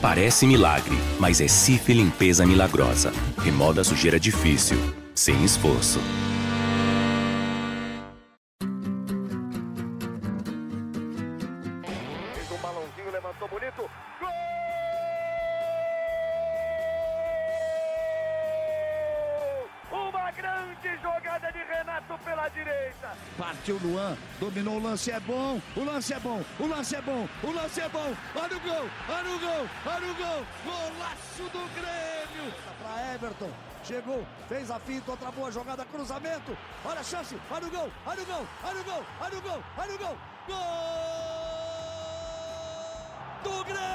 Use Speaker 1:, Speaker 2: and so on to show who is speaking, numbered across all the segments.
Speaker 1: Parece milagre, mas é Cif Limpeza Milagrosa. Remoda a sujeira difícil, sem esforço.
Speaker 2: Dominou o lance, é bom, o lance é bom, o lance é bom, o lance é bom. Olha o gol, olha o gol, olha o gol. Golaço do Grêmio. Para Everton, chegou, fez a finta, outra boa jogada, cruzamento. Olha a chance, olha o gol, olha o gol, olha o gol, olha o gol, olha o gol. Gol do Grêmio.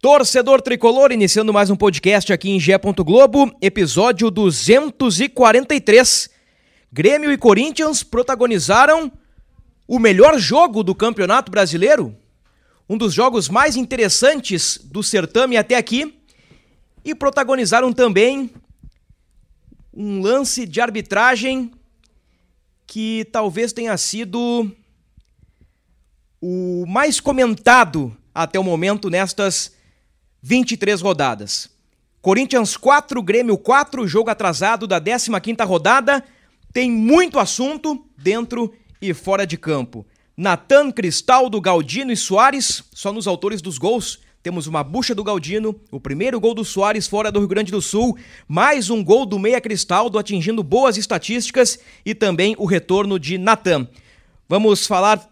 Speaker 3: Torcedor Tricolor, iniciando mais um podcast aqui em Gé. Globo, episódio 243. Grêmio e Corinthians protagonizaram o melhor jogo do Campeonato Brasileiro, um dos jogos mais interessantes do certame até aqui, e protagonizaram também um lance de arbitragem que talvez tenha sido o mais comentado até o momento nestas 23 rodadas. Corinthians 4, Grêmio 4, jogo atrasado da 15ª rodada. Tem muito assunto dentro e fora de campo. Natan, Cristaldo, Galdino e Soares, só nos autores dos gols. Temos uma bucha do Galdino, o primeiro gol do Soares fora do Rio Grande do Sul, mais um gol do Meia Cristaldo atingindo boas estatísticas e também o retorno de Natan. Vamos falar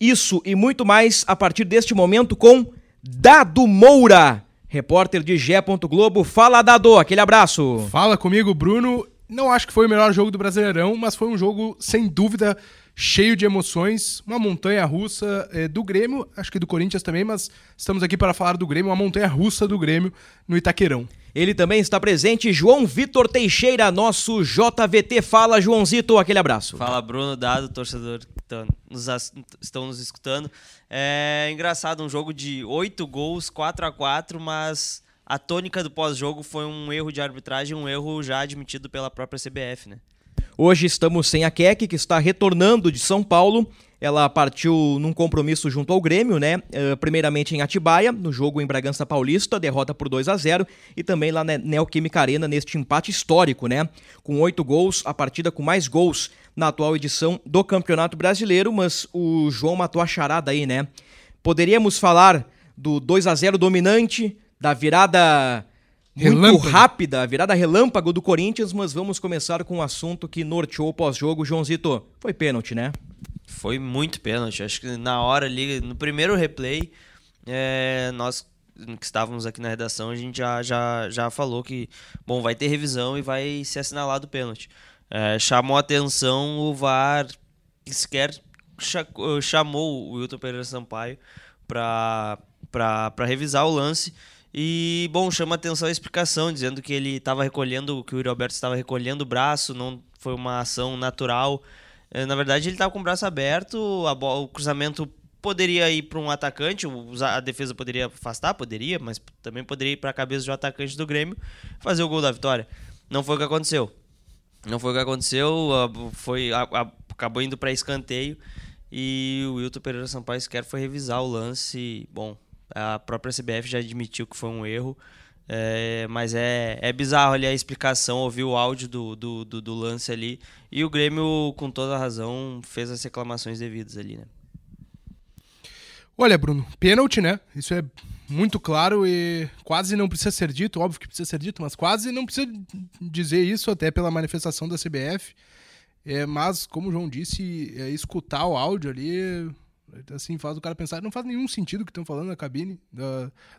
Speaker 3: isso e muito mais a partir deste momento com Dado Moura, repórter de Gé. Globo. Fala, Dado, aquele abraço.
Speaker 4: Fala comigo, Bruno. Não acho que foi o melhor jogo do Brasileirão, mas foi um jogo, sem dúvida, cheio de emoções. Uma montanha russa é, do Grêmio, acho que do Corinthians também, mas estamos aqui para falar do Grêmio, uma montanha russa do Grêmio no Itaquerão.
Speaker 3: Ele também está presente, João Vitor Teixeira, nosso JVT. Fala, Joãozito, aquele abraço.
Speaker 5: Fala, Bruno, dado, torcedor que tá nos, estão nos escutando. É engraçado, um jogo de oito gols, 4 a 4 mas a tônica do pós-jogo foi um erro de arbitragem, um erro já admitido pela própria CBF, né?
Speaker 3: Hoje estamos sem a Keck, que está retornando de São Paulo. Ela partiu num compromisso junto ao Grêmio, né? Uh, primeiramente em Atibaia, no jogo em Bragança Paulista, derrota por 2 a 0 e também lá na Neoquímica Arena, neste empate histórico, né? Com oito gols, a partida com mais gols na atual edição do Campeonato Brasileiro, mas o João matou a charada aí, né? Poderíamos falar do 2 a 0 dominante, da virada muito relâmpago. rápida, a virada relâmpago do Corinthians, mas vamos começar com um assunto que norteou o pós-jogo. Joãozito, foi pênalti, né?
Speaker 5: Foi muito pênalti. Acho que na hora ali, no primeiro replay, é, nós que estávamos aqui na redação, a gente já, já, já falou que, bom, vai ter revisão e vai ser assinalado o pênalti. É, chamou atenção o VAR, sequer chamou o Wilton Pereira Sampaio para revisar o lance. E, bom, chama atenção a explicação, dizendo que ele estava recolhendo, que o Yuri Alberto estava recolhendo o braço, não foi uma ação natural. É, na verdade, ele estava com o braço aberto, bola, o cruzamento poderia ir para um atacante, a defesa poderia afastar, poderia, mas também poderia ir para a cabeça do atacante do Grêmio, fazer o gol da vitória. Não foi o que aconteceu. Não foi o que aconteceu, foi acabou indo para escanteio e o Wilton Pereira Sampaio sequer foi revisar o lance. Bom, a própria CBF já admitiu que foi um erro. É, mas é, é bizarro ali a explicação, ouvir o áudio do, do, do, do, lance ali. E o Grêmio, com toda a razão, fez as reclamações devidas ali, né?
Speaker 4: Olha, Bruno, pênalti, né? Isso é muito claro e quase não precisa ser dito, óbvio que precisa ser dito, mas quase não precisa dizer isso até pela manifestação da CBF. É, mas, como o João disse, é, escutar o áudio ali assim, faz o cara pensar, não faz nenhum sentido o que estão falando na cabine,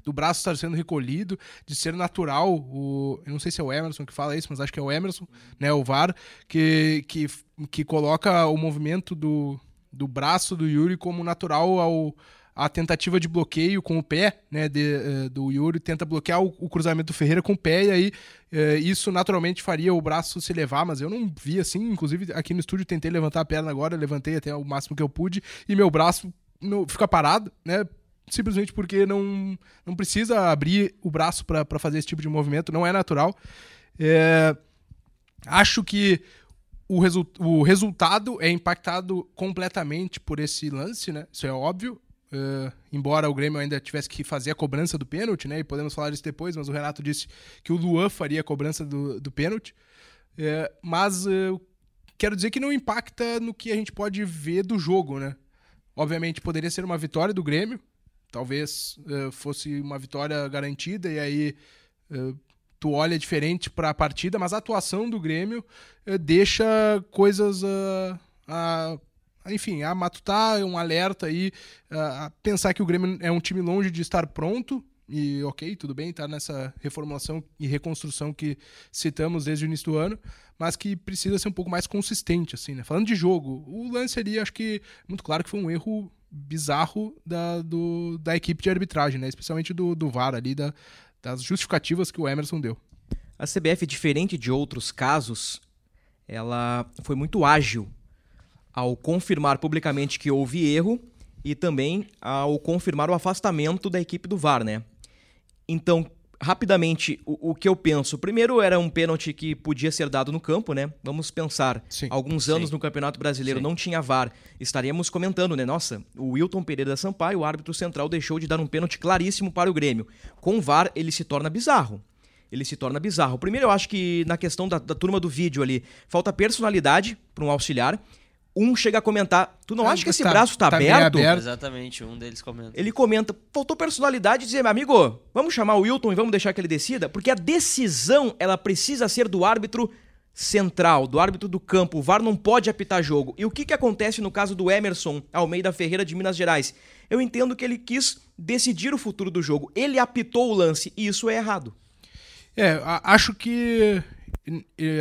Speaker 4: do, braço estar sendo recolhido, de ser natural, o, eu não sei se é o Emerson que fala isso, mas acho que é o Emerson, né, o VAR, que, que, que coloca o movimento do, do braço do Yuri como natural ao, a tentativa de bloqueio com o pé né, de, uh, do Yuri, tenta bloquear o, o, cruzamento do Ferreira com o pé, e aí uh, isso naturalmente faria o braço se levar, mas eu não vi assim, inclusive aqui no estúdio tentei levantar a perna agora, levantei até o máximo que eu pude, e meu braço não, fica parado, né? Simplesmente porque não, não precisa abrir o braço para fazer esse tipo de movimento, não é natural. É, acho que o, resu o resultado é impactado completamente por esse lance, né? Isso é óbvio. Uh, embora o Grêmio ainda tivesse que fazer a cobrança do pênalti, né? E podemos falar isso depois, mas o Renato disse que o Luan faria a cobrança do, do pênalti. Uh, mas uh, quero dizer que não impacta no que a gente pode ver do jogo, né? Obviamente poderia ser uma vitória do Grêmio, talvez fosse uma vitória garantida e aí tu olha diferente para a partida, mas a atuação do Grêmio deixa coisas a enfim, a matutar um alerta aí, a pensar que o Grêmio é um time longe de estar pronto. E ok, tudo bem, tá nessa reformulação e reconstrução que citamos desde o início do ano, mas que precisa ser um pouco mais consistente, assim, né? Falando de jogo, o lance ali, acho que muito claro que foi um erro bizarro da, do, da equipe de arbitragem, né? Especialmente do, do VAR ali, da, das justificativas que o Emerson deu.
Speaker 3: A CBF, diferente de outros casos, ela foi muito ágil ao confirmar publicamente que houve erro e também ao confirmar o afastamento da equipe do VAR, né? Então, rapidamente, o, o que eu penso, primeiro era um pênalti que podia ser dado no campo, né? Vamos pensar, Sim. alguns anos Sim. no Campeonato Brasileiro Sim. não tinha VAR, estaríamos comentando, né? Nossa, o Wilton Pereira Sampaio, o árbitro central, deixou de dar um pênalti claríssimo para o Grêmio. Com o VAR, ele se torna bizarro ele se torna bizarro. Primeiro, eu acho que na questão da, da turma do vídeo ali, falta personalidade para um auxiliar um chega a comentar: Tu não ah, acha que esse tá, braço tá, tá aberto? aberto?
Speaker 5: Exatamente, um deles comenta.
Speaker 3: Ele comenta: Faltou personalidade e dizer, meu amigo, vamos chamar o Wilton e vamos deixar que ele decida? Porque a decisão, ela precisa ser do árbitro central, do árbitro do campo. O VAR não pode apitar jogo. E o que, que acontece no caso do Emerson Almeida Ferreira de Minas Gerais? Eu entendo que ele quis decidir o futuro do jogo. Ele apitou o lance e isso é errado.
Speaker 4: É, acho que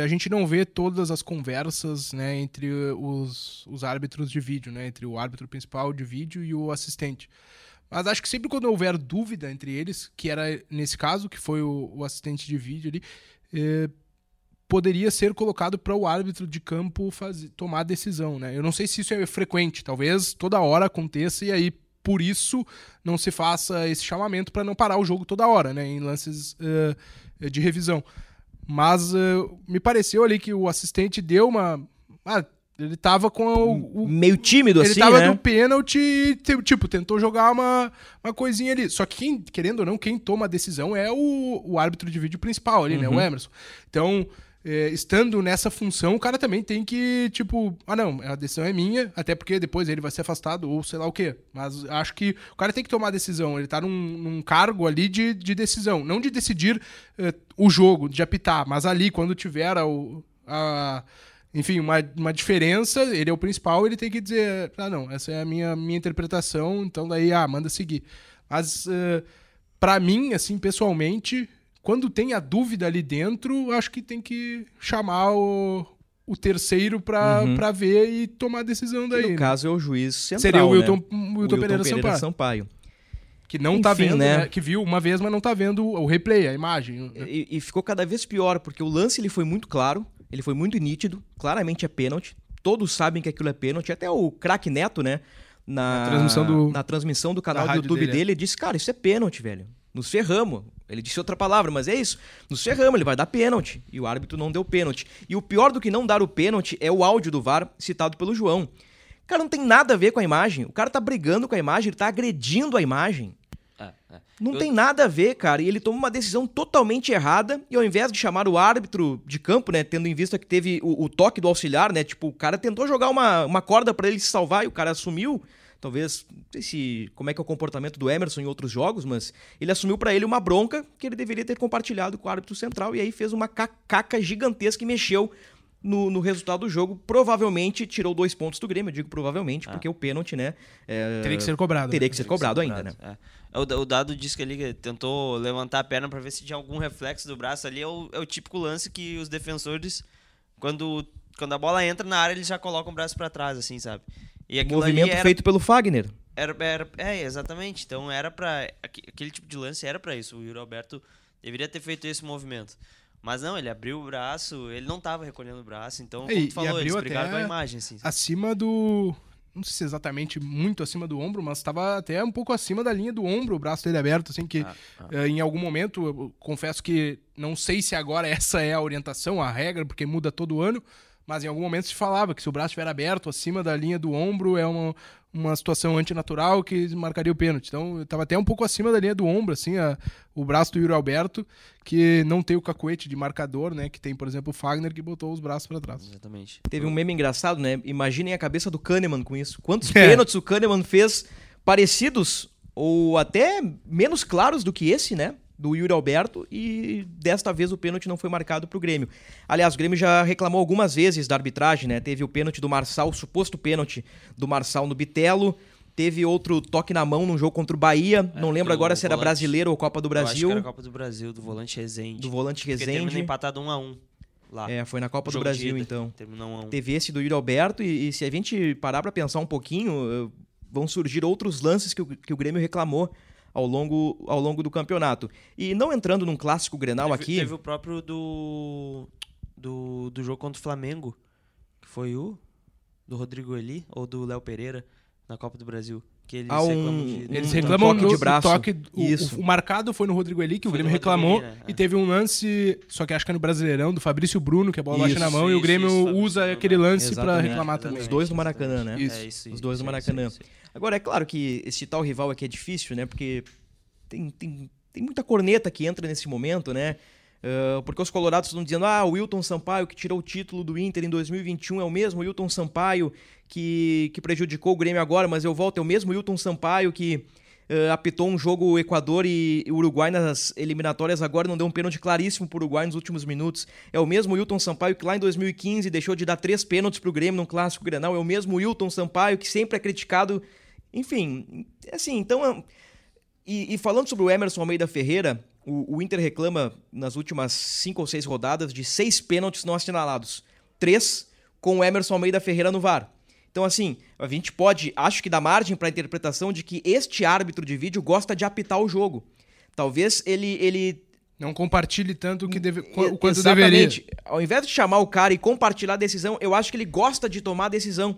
Speaker 4: a gente não vê todas as conversas né, entre os, os árbitros de vídeo, né, entre o árbitro principal de vídeo e o assistente. Mas acho que sempre quando houver dúvida entre eles, que era nesse caso, que foi o, o assistente de vídeo ali, eh, poderia ser colocado para o árbitro de campo fazer, tomar a decisão. Né? Eu não sei se isso é frequente, talvez toda hora aconteça e aí por isso não se faça esse chamamento para não parar o jogo toda hora, né, em lances uh, de revisão. Mas uh, me pareceu ali que o assistente deu uma. Ah, ele tava com o,
Speaker 3: o meio tímido
Speaker 4: ele
Speaker 3: assim,
Speaker 4: tava
Speaker 3: né?
Speaker 4: no pênalti e tipo, tentou jogar uma, uma coisinha ali. Só que quem, querendo ou não, quem toma a decisão é o, o árbitro de vídeo principal ali, uhum. né, o uhum. Emerson. Então, é, estando nessa função, o cara também tem que, tipo, ah, não, a decisão é minha, até porque depois ele vai ser afastado ou sei lá o quê. Mas acho que o cara tem que tomar a decisão, ele tá num, num cargo ali de, de decisão, não de decidir uh, o jogo, de apitar, mas ali, quando tiver a, a enfim, uma, uma diferença, ele é o principal, ele tem que dizer, ah, não, essa é a minha, minha interpretação, então daí, ah, manda seguir. Mas, uh, para mim, assim, pessoalmente, quando tem a dúvida ali dentro, acho que tem que chamar o, o terceiro para uhum. ver e tomar a decisão daí.
Speaker 3: Que
Speaker 4: no
Speaker 3: né? caso é o juiz central,
Speaker 4: Seria o Wilton,
Speaker 3: né?
Speaker 4: Wilton, Wilton Pereira, Pereira Sampaio.
Speaker 3: Sampaio.
Speaker 4: Que não tá Enfim, tá vendo, né? né? Que viu uma vez, mas não tá vendo o replay, a imagem.
Speaker 3: E, e, ficou cada vez pior, porque o lance ele foi muito claro, ele foi muito nítido, claramente é pênalti. Todos sabem que aquilo é pênalti, até o craque Neto, né? Na, na, transmissão do, na transmissão do canal do YouTube dele, é. dele, disse, cara, isso é pênalti, velho. Nos ferramos. Ele disse outra palavra, mas é isso. Nos ferramos, ele vai dar pênalti. E o árbitro não deu pênalti. E o pior do que não dar o pênalti é o áudio do VAR citado pelo João. Cara, não tem nada a ver com a imagem. O cara tá brigando com a imagem, ele tá agredindo a imagem. É, é. Não Eu... tem nada a ver, cara. E ele toma uma decisão totalmente errada. E ao invés de chamar o árbitro de campo, né? Tendo em vista que teve o, o toque do auxiliar, né? Tipo, o cara tentou jogar uma, uma corda para ele se salvar e o cara assumiu talvez, não sei se como é que é o comportamento do Emerson em outros jogos, mas ele assumiu para ele uma bronca que ele deveria ter compartilhado com o árbitro central e aí fez uma caca gigantesca e mexeu no, no, resultado do jogo. Provavelmente tirou dois pontos do Grêmio, eu digo provavelmente, ah. porque o pênalti, né?
Speaker 4: É, teria que ser cobrado.
Speaker 3: Teria que ser cobrado que ser ainda,
Speaker 5: né? É. O, o, dado disse que ele tentou levantar a perna para ver se tinha algum reflexo do braço ali. É o, é o típico lance que os defensores, quando, quando a bola entra na área, eles já colocam o braço para trás, assim, sabe?
Speaker 3: E Movimento era, feito pelo Fagner.
Speaker 5: Era, era, é, exatamente. Então era para Aquele tipo de lance era para isso. O Yuri Alberto deveria ter feito esse movimento. Mas não, ele abriu o braço, ele não estava recolhendo o braço, então, como e, tu falou, eles brigaram com a imagem. Assim.
Speaker 4: Acima do. Não sei se exatamente muito acima do ombro, mas estava até um pouco acima da linha do ombro, o braço dele aberto, assim, que ah, ah. Uh, em algum momento, confesso que não sei se agora essa é a orientação, a regra, porque muda todo ano, Mas em algum momento se falava que se o braço estiver aberto acima da linha do ombro é uma, uma situação antinatural que marcaria o pênalti. Então, eu tava até um pouco acima da linha do ombro, assim, a, o braço do Yuri Alberto, que não tem o cacuete de marcador, né? Que tem, por exemplo, o Fagner, que botou os braços para trás.
Speaker 5: Exatamente.
Speaker 3: Teve um meme engraçado, né? Imaginem a cabeça do Kahneman com isso. Quantos
Speaker 4: É.
Speaker 3: pênaltis o Kahneman fez parecidos ou até menos claros do que esse, né? Do Yuri Alberto e desta vez o pênalti não foi marcado pro Grêmio. Aliás, o Grêmio já reclamou algumas vezes da arbitragem, né? Teve o pênalti do Marçal, o suposto pênalti do Marçal no Bitelo. Teve outro toque na mão num jogo contra o Bahia. não lembro agora se era
Speaker 5: volante.
Speaker 3: brasileiro ou Copa do
Speaker 5: Eu acho
Speaker 3: Brasil.
Speaker 5: que era Copa do Brasil, do volante Rezende.
Speaker 3: Do volante
Speaker 5: Porque
Speaker 3: Rezende.
Speaker 5: empatado 1 a 1 lá.
Speaker 3: É, foi na Copa do Brasil, então.
Speaker 5: Terminou 1 a 1
Speaker 3: Teve esse do Yuri Alberto, e, e se a gente parar pra pensar um pouquinho, eh, vão surgir outros lances que o, que o Grêmio reclamou ao longo, ao longo do campeonato. E não entrando num clássico Grenal
Speaker 5: Teve,
Speaker 3: aqui.
Speaker 5: teve o próprio do, do. do jogo contra o Flamengo. Que foi o. Do Rodrigo Eli ou do Léo Pereira na Copa do Brasil. Que eles
Speaker 3: um-
Speaker 5: reclamam de.
Speaker 4: Eles
Speaker 3: Um
Speaker 4: reclamam
Speaker 3: toque
Speaker 4: do,
Speaker 3: de braço.
Speaker 4: toque. O,
Speaker 3: Isso.
Speaker 4: o- o marcado foi no Rodrigo Eli, que o
Speaker 5: Foi
Speaker 4: Grêmio
Speaker 5: no Rodrigo
Speaker 4: reclamou.
Speaker 5: Eli, né?
Speaker 4: E
Speaker 5: É.
Speaker 4: teve um lance, só que acho que é no Brasileirão, do Fabrício Bruno, que a bola bate
Speaker 3: Isso,
Speaker 4: na mão, e o
Speaker 5: isso,
Speaker 4: Grêmio
Speaker 5: isso,
Speaker 4: usa aquele lance pra
Speaker 3: Exatamente.
Speaker 4: reclamar
Speaker 5: É,
Speaker 4: também.
Speaker 3: Os dois no Maracanã, né?
Speaker 4: Isso.
Speaker 5: É, isso,
Speaker 3: Os dois
Speaker 5: isso,
Speaker 3: no
Speaker 5: isso,
Speaker 3: Maracanã.
Speaker 5: isso, isso.
Speaker 3: Agora, é claro que esse tal rival aqui é difícil, né? Porque tem, tem, tem muita corneta que entra nesse momento, né? Ah, porque os colorados estão dizendo, ah, o Wilton Sampaio que tirou o título do Inter em 2021 é o mesmo Wilton Sampaio que, que prejudicou o Grêmio agora, mas eu volto, é o mesmo Wilton Sampaio que ah, apitou um jogo Equador e Uruguai nas eliminatórias agora, não deu um pênalti claríssimo pro Uruguai nos últimos minutos. É o mesmo Wilton Sampaio que lá em 2015 deixou de dar três pênaltis pro Grêmio num clássico Grenal, é o mesmo Wilton Sampaio que sempre é criticado. Enfim, assim, então... E, e falando sobre o Emerson Almeida Ferreira, o, o Inter reclama nas últimas cinco ou seis rodadas de seis pênaltis não assinalados. Três com o Emerson Almeida Ferreira no VAR. Então, assim, a gente pode, acho que dá margem para a interpretação de que este árbitro de vídeo gosta de apitar o jogo. Talvez ele, ele
Speaker 4: Não compartilhe tanto o, que deve,
Speaker 3: e-
Speaker 4: o quanto
Speaker 3: exatamente,
Speaker 4: deveria.
Speaker 3: Ao invés de chamar o cara e compartilhar a decisão, eu acho que ele gosta de tomar a decisão.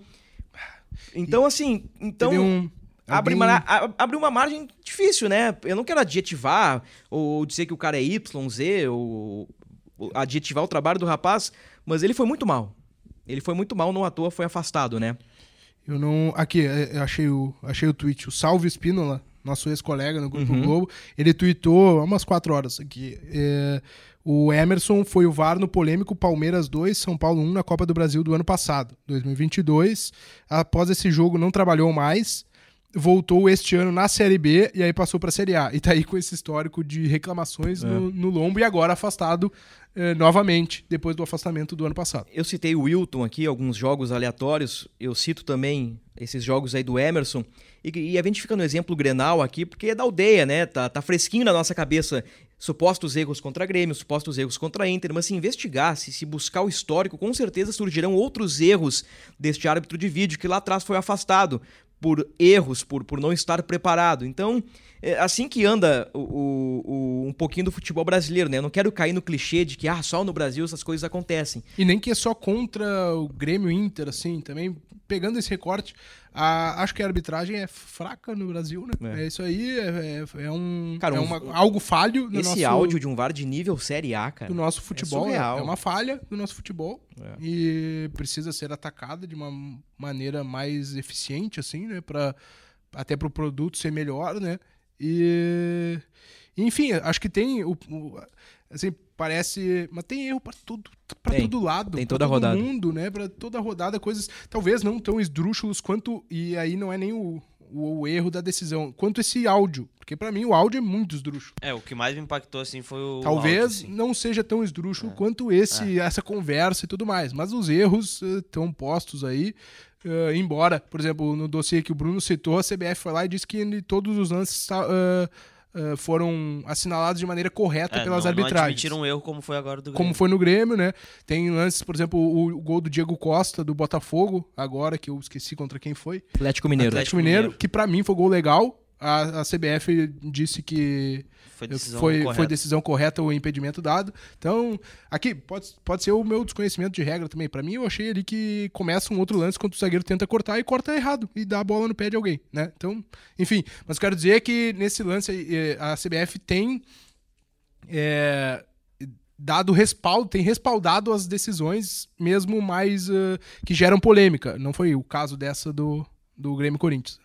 Speaker 3: Então, assim, então
Speaker 4: um-
Speaker 3: abre,
Speaker 4: alguém-
Speaker 3: uma, abre uma margem difícil, né? Eu não quero adjetivar ou dizer que o cara é Y, Z, ou, adjetivar o trabalho do rapaz, mas ele foi muito mal. Ele foi muito mal, não à toa foi afastado, né?
Speaker 4: Eu não. Aqui, é, eu achei o, achei o tweet. O Salve Espínola, nosso ex-colega no Grupo
Speaker 3: Uhum.
Speaker 4: Globo, ele tweetou há umas quatro horas aqui. é, o Emerson foi o VAR no polêmico Palmeiras 2, São Paulo 1 na Copa do Brasil do ano passado, 2022. Após esse jogo, não trabalhou mais. Voltou este ano na Série B e aí passou para a Série A. E tá aí com esse histórico de reclamações
Speaker 3: É.
Speaker 4: no, no lombo e agora afastado eh, novamente, depois do afastamento do ano passado.
Speaker 3: Eu citei o Wilton aqui, alguns jogos aleatórios. Eu cito também esses jogos aí do Emerson. E, e a gente fica no exemplo Grenal aqui, porque é da aldeia, né? Tá, tá fresquinho na nossa cabeça. Supostos erros contra Grêmio, supostos erros contra Inter. Mas se investigar, se, se buscar o histórico, com certeza surgirão outros erros deste árbitro de vídeo que lá atrás foi afastado por erros, por, por não estar preparado. Então, é assim que anda o, o- um pouquinho do futebol brasileiro, né? Eu não quero cair no clichê de que ah, só no Brasil essas coisas acontecem.
Speaker 4: E nem que é só contra o Grêmio Inter, assim, também pegando esse recorte, a- acho que a arbitragem é fraca no Brasil, né?
Speaker 3: É.
Speaker 4: É, isso aí, é, é- é um,
Speaker 3: Cara,
Speaker 4: é
Speaker 3: um-
Speaker 4: uma- algo falho no
Speaker 3: Esse
Speaker 4: nosso,
Speaker 3: áudio de um VAR de nível Série A, cara.
Speaker 4: do nosso futebol. É,
Speaker 3: surreal.
Speaker 4: é uma falha do nosso futebol
Speaker 3: É.
Speaker 4: e precisa ser atacada de uma maneira mais eficiente, assim, né? Pra, até para o produto ser melhor, né? E enfim, acho que tem o, o- assim parece, mas tem erro para tudo, para todo lado,
Speaker 3: Tem
Speaker 4: pra
Speaker 3: toda a
Speaker 4: todo
Speaker 3: rodada.
Speaker 4: mundo, né? Para toda a rodada, coisas talvez não tão esdrúxulos quanto e aí não é nem o, o, o erro da decisão, quanto esse áudio, porque para mim o áudio é muito esdrúxulo.
Speaker 5: É, o que mais me impactou assim foi o.
Speaker 4: Talvez
Speaker 5: áudio, assim.
Speaker 4: não seja tão esdrúxulo
Speaker 5: É.
Speaker 4: quanto esse, essa conversa e tudo mais. Mas os erros estão postos aí. eh, embora, por exemplo, no dossiê que o Bruno citou, a CBF foi lá e disse que em todos os lances tá, eh, foram assinalados de maneira correta
Speaker 5: É,
Speaker 4: pelas
Speaker 5: não, Não
Speaker 4: arbitragens.
Speaker 5: admitiram um erro como foi agora do
Speaker 4: como
Speaker 5: Grêmio.
Speaker 4: foi no Grêmio, né? Tem lances, por exemplo, o, o gol do Diego Costa, do Botafogo, agora que eu esqueci contra quem foi.
Speaker 3: Atlético Mineiro.
Speaker 4: Atlético
Speaker 5: Atlético
Speaker 4: Mineiro,
Speaker 5: Mineiro.
Speaker 4: que pra mim foi gol legal. A, a CBF disse que
Speaker 5: Foi decisão
Speaker 4: foi,
Speaker 5: correta.
Speaker 4: foi decisão correta o impedimento dado. Então, aqui pode, pode ser o meu desconhecimento de regra também. Pra mim, eu achei ali que começa um outro lance quando o zagueiro tenta cortar e corta errado e dá a bola no pé de alguém, né? Então, enfim, mas quero dizer que nesse lance eh, a CBF tem é, dado respaldo, tem respaldado as decisões, mesmo mais uh, que geram polêmica. Não foi o caso dessa do, do Grêmio Corinthians.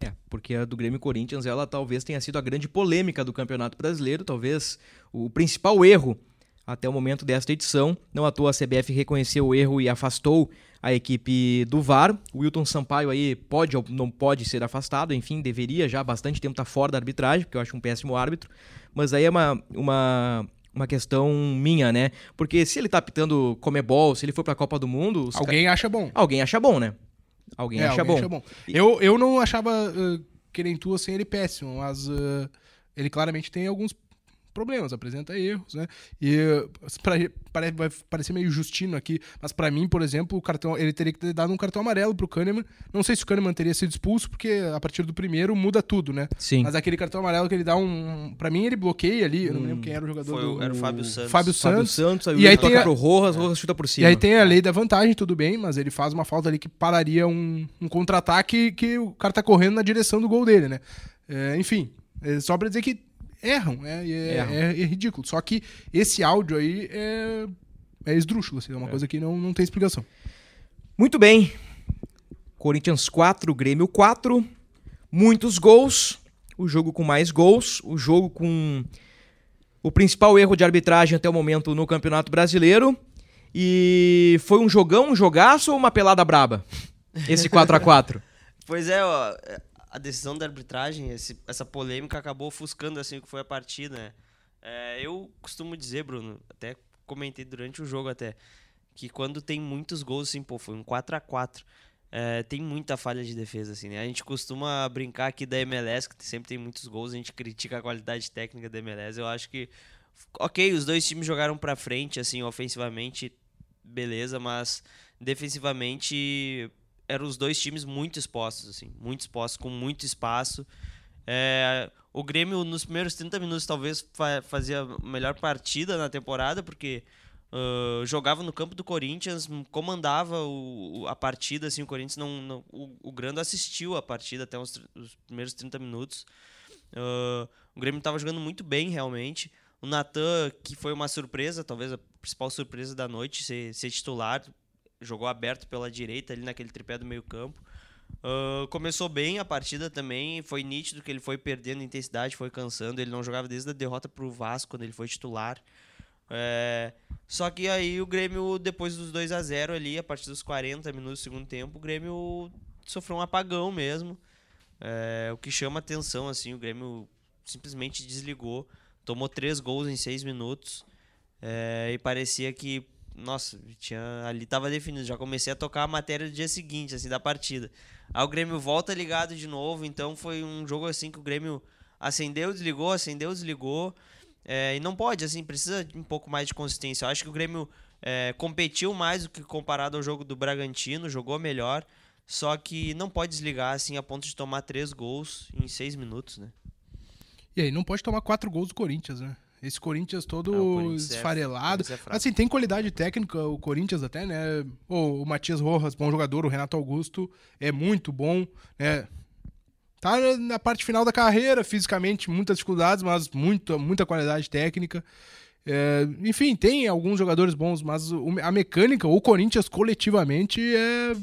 Speaker 3: É, porque a do Grêmio Corinthians, ela talvez tenha sido a grande polêmica do Campeonato Brasileiro, talvez o principal erro até o momento desta edição. Não à toa a CBF reconheceu o erro e afastou a equipe do VAR. O Wilton Sampaio aí pode ou não pode ser afastado, enfim, deveria já há bastante tempo estar tá fora da arbitragem, porque eu acho um péssimo árbitro. Mas aí é uma, uma, uma questão minha, né? Porque se ele tá pitando Comebol, se ele for pra Copa do Mundo...
Speaker 4: Alguém ca... acha bom.
Speaker 3: Alguém acha bom, né? Alguém,
Speaker 4: é,
Speaker 3: acha,
Speaker 4: alguém
Speaker 3: bom.
Speaker 4: acha bom. Eu, eu não achava uh, Querentua sem ele péssimo, mas uh, ele claramente tem alguns problemas, apresenta erros, né? E pra, pra, vai parecer meio justino aqui, mas para mim, por exemplo, o cartão, ele teria que ter dado um cartão amarelo pro Kahneman. Não sei se o Kahneman teria sido expulso, porque a partir do primeiro muda tudo, né?
Speaker 3: Sim.
Speaker 4: Mas aquele cartão amarelo que ele dá um. Pra mim, ele bloqueia ali. Eu não me lembro quem era o jogador.
Speaker 5: Foi,
Speaker 4: do,
Speaker 5: era o Fábio Santos.
Speaker 4: Fábio Santos.
Speaker 3: Fábio Santos, aí
Speaker 4: e aí
Speaker 3: toca
Speaker 4: tem a...
Speaker 3: pro Rojas, Rojas chuta por cima.
Speaker 4: E aí tem a lei da vantagem, tudo bem, mas ele faz uma falta ali que pararia um, um contra-ataque que o cara tá correndo na direção do gol dele, né? É, enfim, é só pra dizer que erram, é, é,
Speaker 3: Erram.
Speaker 4: é, é ridículo. Só que esse áudio aí é, é esdrúxulo, assim, é uma coisa que não, não tem explicação.
Speaker 3: Muito bem. Corinthians 4, Grêmio 4. Muitos gols. O jogo com mais gols. O jogo com o principal erro de arbitragem até o momento no Campeonato Brasileiro. E foi um jogão, um jogaço ou uma pelada braba? Esse 4 a 4
Speaker 5: Pois é, ó, a decisão da arbitragem, esse, essa polêmica acabou ofuscando assim o que foi a partida, né? É, eu costumo dizer, Bruno, até comentei durante o jogo até, que quando tem muitos gols, assim, pô, foi um 4 a 4 é, tem muita falha de defesa, assim, né? A gente costuma brincar aqui da MLS, que sempre tem muitos gols, a gente critica a qualidade técnica da MLS. Eu acho que, ok, os dois times jogaram pra frente, assim, ofensivamente, beleza, mas defensivamente eram os dois times muito expostos, assim, muito expostos, com muito espaço. É, o Grêmio, nos primeiros 30 minutos, talvez fa fazia a melhor partida na temporada, porque uh, jogava no campo do Corinthians, comandava o, a partida, assim, o Corinthians não... não o, o Grando assistiu a partida até os, os primeiros 30 minutos. Uh, o Grêmio estava jogando muito bem, realmente. O Natan, que foi uma surpresa, talvez a principal surpresa da noite, ser, ser titular, jogou aberto pela direita ali naquele tripé do meio campo. Uh, começou bem a partida também, foi nítido que ele foi perdendo intensidade, foi cansando. Ele não jogava desde a derrota para o Vasco, quando ele foi titular. É, só que aí o Grêmio, depois dos 2 a 0 ali, a partir dos 40 minutos do segundo tempo, o Grêmio sofreu um apagão mesmo. É, o que chama atenção, assim, o Grêmio simplesmente desligou, tomou três gols em seis minutos é, e parecia que nossa, tinha, ali tava definido. Já comecei a tocar a matéria do dia seguinte, assim, da partida. Aí o Grêmio volta ligado de novo, então foi um jogo assim que o Grêmio acendeu, desligou, acendeu, desligou. É, e não pode, assim, precisa de um pouco mais de consistência. Eu acho que o Grêmio é, competiu mais do que comparado ao jogo do Bragantino, jogou melhor. Só que não pode desligar assim a ponto de tomar três gols em seis minutos, né?
Speaker 4: E aí, não pode tomar quatro gols do Corinthians, né? Esse Corinthians todo
Speaker 5: o Corinthians é-
Speaker 4: esfarelado.
Speaker 5: é fraco.
Speaker 4: assim, tem qualidade técnica, o Corinthians até, né? Pô, o Matias Rojas, bom jogador, o Renato Augusto é muito bom, né? Tá na parte final da carreira, fisicamente, muitas dificuldades, mas muita, muita qualidade técnica. É, enfim, tem alguns jogadores bons, mas a mecânica, o Corinthians coletivamente é,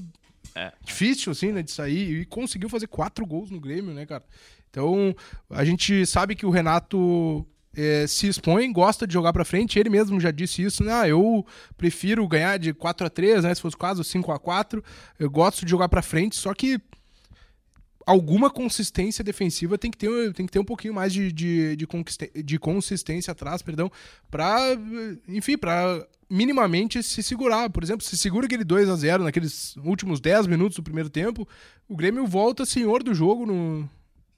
Speaker 5: É.
Speaker 4: difícil, assim, né, de sair. E conseguiu fazer quatro gols no Grêmio, né, cara? Então, a gente sabe que o Renato é, se expõe, gosta de jogar pra frente. Ele mesmo já disse isso, né? Ah, eu prefiro ganhar de 4 a 3 né? Se fosse o caso, 5 a 4 Eu gosto de jogar pra frente, só que alguma consistência defensiva tem que ter, tem que ter um pouquinho mais de, de, de, de consistência atrás, perdão, pra, enfim, pra minimamente se segurar. Por exemplo, se segura aquele 2 a 0 naqueles últimos 10 minutos do primeiro tempo, o Grêmio volta senhor do jogo no,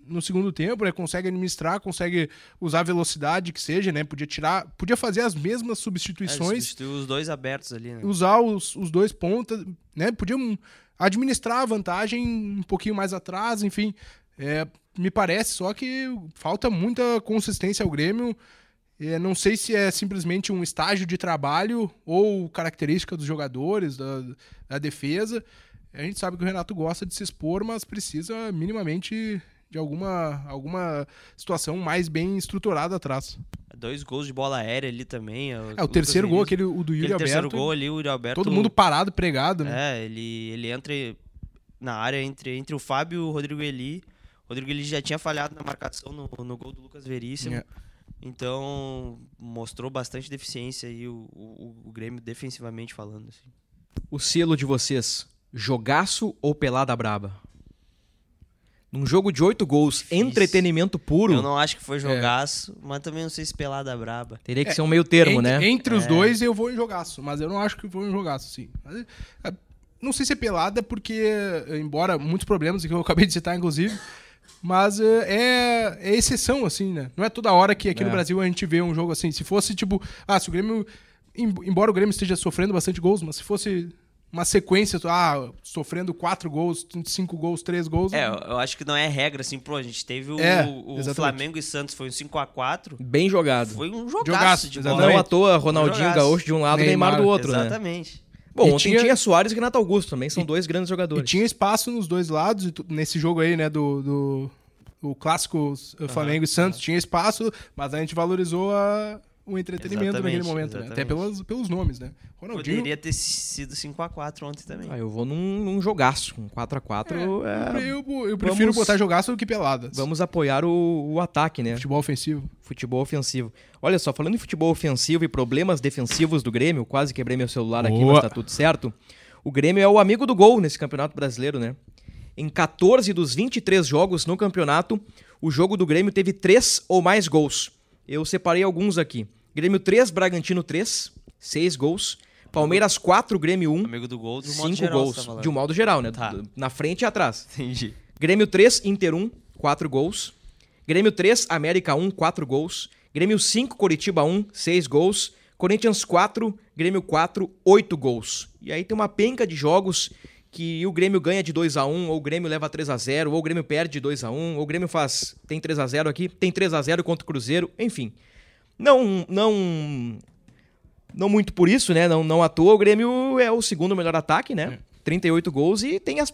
Speaker 4: no segundo tempo, né? Consegue administrar, consegue usar a velocidade que seja, né? Podia tirar, podia fazer as mesmas
Speaker 5: É,
Speaker 4: substituições
Speaker 5: substituiu os dois abertos ali, né?
Speaker 4: usar os, os dois pontas, né? Podiam administrar a vantagem um pouquinho mais atrás, enfim. É, me parece só que falta muita consistência ao Grêmio. É, não sei se é simplesmente um estágio de trabalho ou característica dos jogadores, da, da defesa. A gente sabe que o Renato gosta de se expor, mas precisa minimamente de alguma, alguma situação mais bem estruturada atrás.
Speaker 5: Dois gols de bola aérea ali também.
Speaker 4: É, o terceiro gol, aquele o do Yuri
Speaker 5: aquele
Speaker 4: Alberto.
Speaker 5: terceiro gol ali, o Yuri Alberto.
Speaker 4: Todo mundo parado, pregado, né?
Speaker 5: É, ele, ele entra na área entre, entre o Fábio e o Rodrigo Eli. O Rodrigo Eli já tinha falhado na marcação no, no gol do Lucas Veríssimo.
Speaker 4: É.
Speaker 5: Então, mostrou bastante deficiência aí o, o, o Grêmio defensivamente falando. Assim.
Speaker 3: O selo de vocês, jogaço ou pelada braba? Num jogo de oito gols,
Speaker 5: Difícil.
Speaker 3: entretenimento puro,
Speaker 5: Eu não acho
Speaker 4: É.
Speaker 5: que foi jogaço, mas também não sei se pelada braba.
Speaker 3: teria que ser um meio termo,
Speaker 4: entre,
Speaker 3: né?
Speaker 4: Entre os
Speaker 5: É.
Speaker 4: dois eu vou em jogaço, mas eu não acho que vou em jogaço, sim. Mas, é, não sei se é pelada, porque, é, embora muitos problemas que eu acabei de citar, inclusive, mas é, é, é exceção, assim, né? Não é toda hora que aqui
Speaker 3: É.
Speaker 4: no Brasil a gente vê um jogo assim. Se fosse, tipo, ah, se o Grêmio. em- Embora o Grêmio esteja sofrendo bastante gols, mas se fosse uma sequência, ah, sofrendo quatro gols, cinco gols, três gols.
Speaker 5: É, eu, eu acho que não é regra, assim, pô, a gente teve o,
Speaker 4: É,
Speaker 5: o. Flamengo e Santos, foi um 5x4,
Speaker 3: Bem jogado.
Speaker 5: foi um jogaço,
Speaker 4: Jogaço,
Speaker 5: de bola.
Speaker 3: Não à toa, Ronaldinho
Speaker 5: Jogaço.
Speaker 3: Gaúcho de um lado e Neymar,
Speaker 4: Neymar,
Speaker 3: do outro, né?
Speaker 5: Exatamente.
Speaker 3: Bom,
Speaker 4: E
Speaker 3: ontem
Speaker 4: tinha-
Speaker 3: tinha... Soares e Renato Augusto também, são dois grandes
Speaker 4: E
Speaker 3: jogadores.
Speaker 4: tinha espaço nos dois lados, e nesse jogo aí, né, do, do o clássico uh, Flamengo e Santos, tinha espaço, mas a gente valorizou a- o entretenimento naquele momento, né? Até pelos, pelos nomes, né? Ronaldinho,
Speaker 5: Poderia ter sido 5x4 ontem também.
Speaker 3: Ah, eu vou num, num jogaço, um 4x4. é,
Speaker 4: eu, eu prefiro
Speaker 3: Vamos-
Speaker 4: botar jogaço do que peladas.
Speaker 3: Vamos apoiar o, o ataque, né?
Speaker 4: Futebol ofensivo.
Speaker 3: Futebol ofensivo. Olha só, falando em futebol ofensivo e problemas defensivos do Grêmio, quase quebrei meu celular aqui,
Speaker 4: Boa.
Speaker 3: mas tá tudo certo. O Grêmio é o amigo do gol nesse Campeonato Brasileiro, né? Em 14 dos 23 jogos no campeonato, o jogo do Grêmio teve 3 ou mais gols. Eu separei alguns aqui. Grêmio 3, Bragantino 3, 6 gols. Palmeiras 4, Grêmio 1,
Speaker 5: Amigo do gol, do modo
Speaker 3: 5
Speaker 5: geral,
Speaker 3: gols.
Speaker 5: tá
Speaker 3: de um modo geral, né?
Speaker 5: Tá.
Speaker 3: Na frente e atrás.
Speaker 5: Entendi.
Speaker 3: Grêmio 3, Inter 1, 4 gols. Grêmio 3, América 1, 4 gols. Grêmio 5, Coritiba 1, 6 gols. Corinthians 4, Grêmio 4, 8 gols. E aí tem uma penca de jogos que o Grêmio ganha de 2 a 1 ou o Grêmio leva 3 a 0 ou o Grêmio perde de 2 a 1 ou o Grêmio faz tem 3 a 0 aqui, tem 3 a 0 contra o Cruzeiro, enfim. Não não não muito por isso, né? Não, não à toa, o Grêmio é o segundo melhor ataque, né? 38 gols e tem as.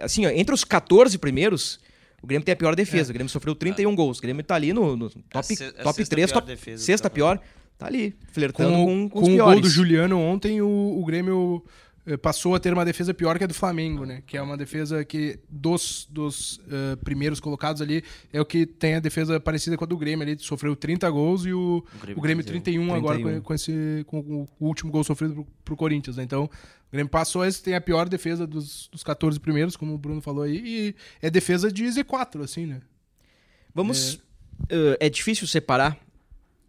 Speaker 3: Assim, ó, entre os 14 primeiros, o Grêmio tem a pior defesa. O Grêmio sofreu 31 gols. O Grêmio tá ali no, no top,
Speaker 5: se- a
Speaker 3: top
Speaker 5: sexta
Speaker 3: 3,
Speaker 5: pior
Speaker 3: top,
Speaker 5: defesa,
Speaker 3: sexta
Speaker 5: tá
Speaker 3: pior. Tá ali, flertando
Speaker 4: Com,
Speaker 3: com,
Speaker 4: o-
Speaker 3: com,
Speaker 4: com
Speaker 3: os
Speaker 4: o gol do Juliano ontem, o, o Grêmio passou a ter uma defesa pior que a do Flamengo, né? Que é uma defesa que dos, dos eh, primeiros colocados ali é o que tem a defesa parecida com a do Grêmio ali. Sofreu 30 gols e o, o Grêmio,
Speaker 5: Grêmio
Speaker 4: 31, agora
Speaker 3: 31.
Speaker 4: com, com esse, com o último gol sofrido pro, pro Corinthians, né? Então, o Grêmio passou esse, tem a pior defesa dos, dos 14 primeiros, como o Bruno falou aí, e é defesa de Z4, assim, né?
Speaker 3: Vamos. eh, É, difícil separar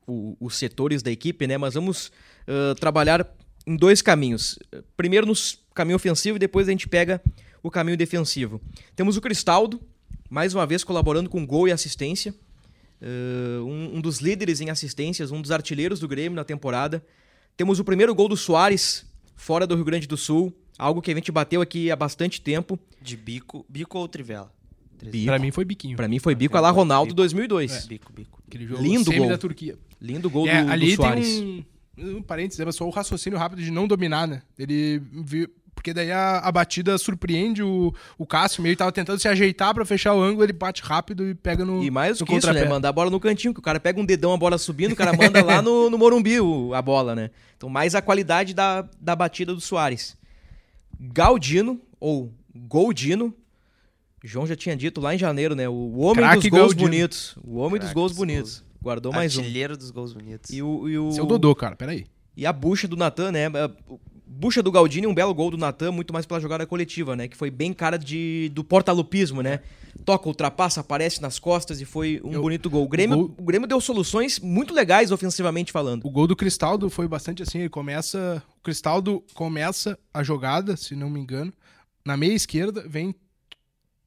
Speaker 3: o- os setores da equipe, né? Mas vamos eh, trabalhar em dois caminhos. Primeiro no caminho ofensivo e depois a gente pega o caminho defensivo. Temos o Cristaldo, mais uma vez colaborando com gol e assistência. Eh, um, um dos líderes em assistências, um dos artilheiros do Grêmio na temporada. Temos o primeiro gol do Soares, fora do Rio Grande do Sul. Algo que a gente bateu aqui há bastante tempo.
Speaker 5: De bico, bico ou trivela?
Speaker 3: Bico.
Speaker 4: Pra mim foi biquinho.
Speaker 3: Pra mim foi bico a lá Ronaldo 2002.
Speaker 5: Bico, bico.
Speaker 4: Aquele jogo
Speaker 3: Lindo
Speaker 4: semi
Speaker 3: gol.
Speaker 4: da Turquia.
Speaker 3: Lindo gol
Speaker 4: É,
Speaker 3: do, do
Speaker 4: ali
Speaker 3: Soares.
Speaker 4: tem um, um parênteses, é só o raciocínio rápido de não dominar, né? Ele viu, porque daí a, a batida surpreende o, o Cássio, meio que tava tentando se ajeitar pra fechar o ângulo, ele bate rápido e pega no
Speaker 3: E mais
Speaker 4: no
Speaker 3: que isso, né? Mandar a bola no cantinho, que o cara pega um dedão, a bola subindo, o cara manda lá no, no Morumbi o- a bola, né? Então, mais a qualidade da, da batida do Soares. Galdino, ou Goldino, João já tinha dito lá em janeiro, né? O homem
Speaker 4: Craque
Speaker 3: dos gols
Speaker 4: Galdino.
Speaker 3: bonitos. O homem dos gols bonitos. Guardou mais um.
Speaker 5: Artilheiro dos gols bonitos.
Speaker 3: E o, e o,
Speaker 4: o Dodô, cara, peraí.
Speaker 3: E a bucha do Natan, né? Bucha do Galdini, um belo gol do Natan, muito mais pela jogada coletiva, né? Que foi bem cara de, do portalupismo, né? Toca, ultrapassa, aparece nas costas e foi um
Speaker 4: Eu-
Speaker 3: bonito gol. O Grêmio,
Speaker 4: gol-
Speaker 3: o Grêmio deu soluções muito legais ofensivamente falando.
Speaker 4: O gol do Cristaldo foi bastante assim, ele começa, o Cristaldo começa a jogada, se não me engano, na meia esquerda, vem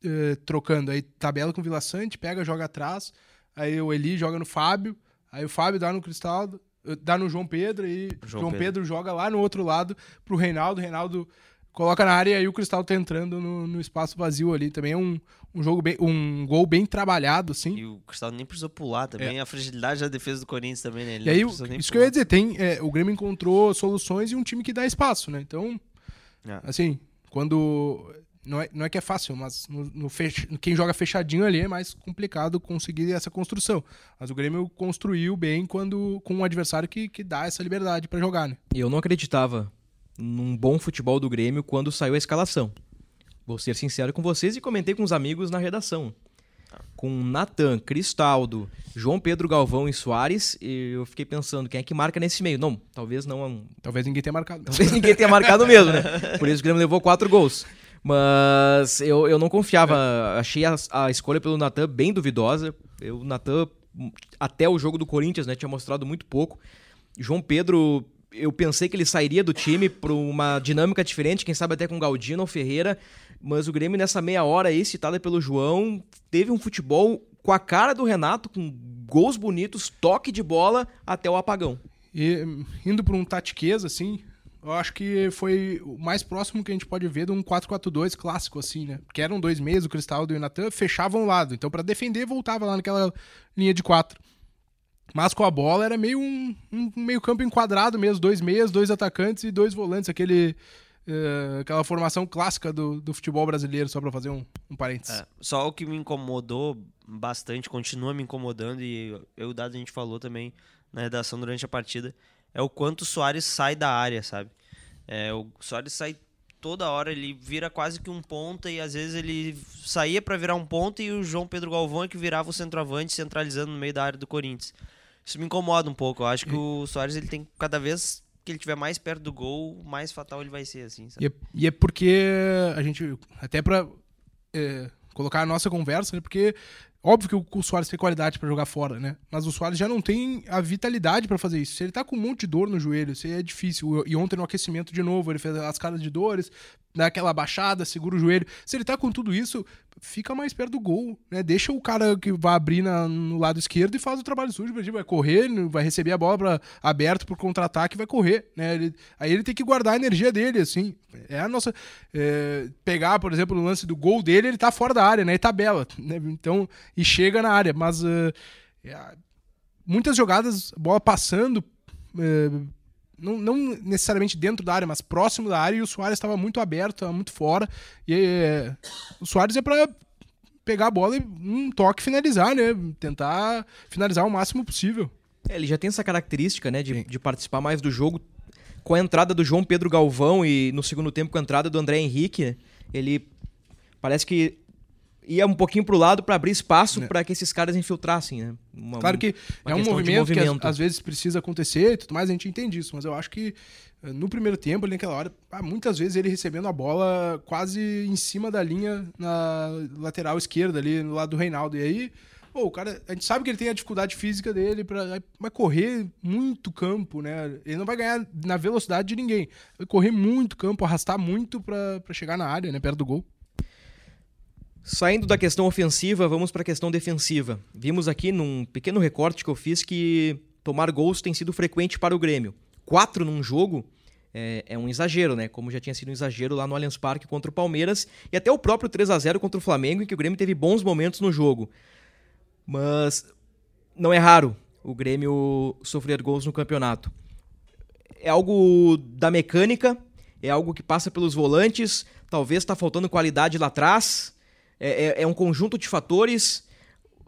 Speaker 4: eh, trocando, aí tabela com o Vila Sante, pega, joga atrás, aí o Eli joga no Fábio, aí o Fábio dá no Cristaldo, eh, dá no João Pedro e
Speaker 5: João
Speaker 4: João,
Speaker 5: Pedro.
Speaker 4: Pedro. joga lá no outro lado pro Reinaldo, o Reinaldo coloca na área e aí o Cristaldo tá entrando no, no espaço vazio ali, também é um, um jogo bem, um gol bem trabalhado, assim.
Speaker 5: E o Cristaldo nem precisou pular também. A fragilidade da defesa do Corinthians também, né? Ele
Speaker 4: É. E aí, isso que eu ia
Speaker 5: pular.
Speaker 4: dizer, tem, é, o Grêmio encontrou soluções e um time que dá espaço, né? Então,
Speaker 5: É.
Speaker 4: assim, quando não é, não é que é fácil, mas no, no fech, quem joga fechadinho ali é mais complicado conseguir essa construção. Mas o Grêmio construiu bem quando com um adversário que, que dá essa liberdade para jogar, né?
Speaker 3: Eu não acreditava num bom futebol do Grêmio quando saiu a escalação. Vou ser sincero com vocês e comentei com os amigos na redação. Com Natan, Cristaldo, João Pedro Galvão e Soares, e eu fiquei pensando, quem é que marca nesse meio? Não, talvez não.
Speaker 4: Talvez ninguém tenha marcado.
Speaker 3: Talvez ninguém tenha marcado mesmo, né? Por isso o Grêmio levou quatro gols. Mas eu, eu não confiava. Achei a, a escolha pelo Natan bem duvidosa. Eu, o Natan, até o jogo do Corinthians, né, tinha mostrado muito pouco. João Pedro, eu pensei que ele sairia do time para uma dinâmica diferente, quem sabe até com Galdino ou Ferreira. Mas o Grêmio, nessa meia hora aí, citada pelo João, teve um futebol com a cara do Renato, com gols bonitos, toque de bola até o apagão.
Speaker 4: E indo para um tatiqueza, assim, eu acho que foi o mais próximo que a gente pode ver de um 4-4-2 clássico, assim, né? Porque eram dois meses, o Cristaldo e o Natan fechavam o lado. Então, para defender, voltava lá naquela linha de quatro. Mas com a bola era meio um, um meio campo enquadrado mesmo, dois meias, dois atacantes e dois volantes, aquele uh, aquela formação clássica do, do futebol brasileiro, só para fazer um, um parênteses. É,
Speaker 5: só o que me incomodou bastante, continua me incomodando, e eu, o Dado a gente falou também na redação durante a partida, é o quanto o Soares sai da área, sabe? É, o Soares sai toda hora, ele vira quase que um ponta e às vezes ele saía para virar um ponta e o João Pedro Galvão é que virava o centroavante centralizando no meio da área do Corinthians. Isso me incomoda um pouco. Eu acho que o Soares ele tem cada vez que ele estiver mais perto do gol, mais fatal ele vai ser, assim.
Speaker 4: E é, e, é, porque a gente, até pra é, colocar a nossa conversa, né? Porque Óbvio que o, Soares tem qualidade para jogar fora, né? Mas o Soares já não tem a vitalidade para fazer isso. Se ele tá com um monte de dor no joelho, isso é difícil. E ontem no aquecimento de novo, ele fez as caras de dores, dá aquela baixada, segura o joelho. Se ele tá com tudo isso, fica mais perto do gol, né? Deixa o cara que vai abrir na, no lado esquerdo e faz o trabalho sujo. Vai correr, vai receber a bola pra, aberto pro contra-ataque vai correr, né? Ele, aí ele tem que guardar a energia dele, assim. É a nossa... É, pegar, por exemplo, no lance do gol dele, ele tá fora da área, né? E tabela, né? Então, e chega na área, mas... Uh, é, muitas jogadas, bola passando... Uh, não, não, necessariamente dentro da área, mas próximo da área, e o Soares estava muito aberto, estava muito fora. E é, o Soares é para pegar a bola e um toque finalizar, né? Tentar finalizar o máximo possível.
Speaker 3: É, ele já tem essa característica, né, de, de, participar mais do jogo. Com a entrada do João Pedro Galvão e no segundo tempo com a entrada do André Henrique, ele parece que ia um pouquinho pro lado para abrir espaço é. para que esses caras infiltrassem, né?
Speaker 4: Uma, claro que é um movimento, movimento, que às, às, vezes precisa acontecer e tudo mais, a gente entende isso, mas eu acho que eh, no primeiro tempo, ali naquela hora, ah, muitas vezes ele recebendo a bola quase em cima da linha na lateral esquerda ali, no lado do Reinaldo. E aí, pô, o cara, a gente sabe que ele tem a dificuldade física dele para vai correr muito campo, né? Ele não vai ganhar na velocidade de ninguém. Vai correr muito campo, arrastar muito para chegar na área, né, perto do gol.
Speaker 3: Saindo da questão ofensiva, vamos para a questão defensiva. Vimos aqui num pequeno recorte que eu fiz que tomar gols tem sido frequente para o Grêmio. Quatro num jogo é, é, um exagero, né? Como já tinha sido um exagero lá no Allianz Parque contra o Palmeiras e até o próprio 3 a 0 contra o Flamengo, em que o Grêmio teve bons momentos no jogo. Mas não é raro o Grêmio sofrer gols no campeonato. É algo da mecânica, é algo que passa pelos volantes, talvez está faltando qualidade lá atrás é, é, é, um conjunto de fatores.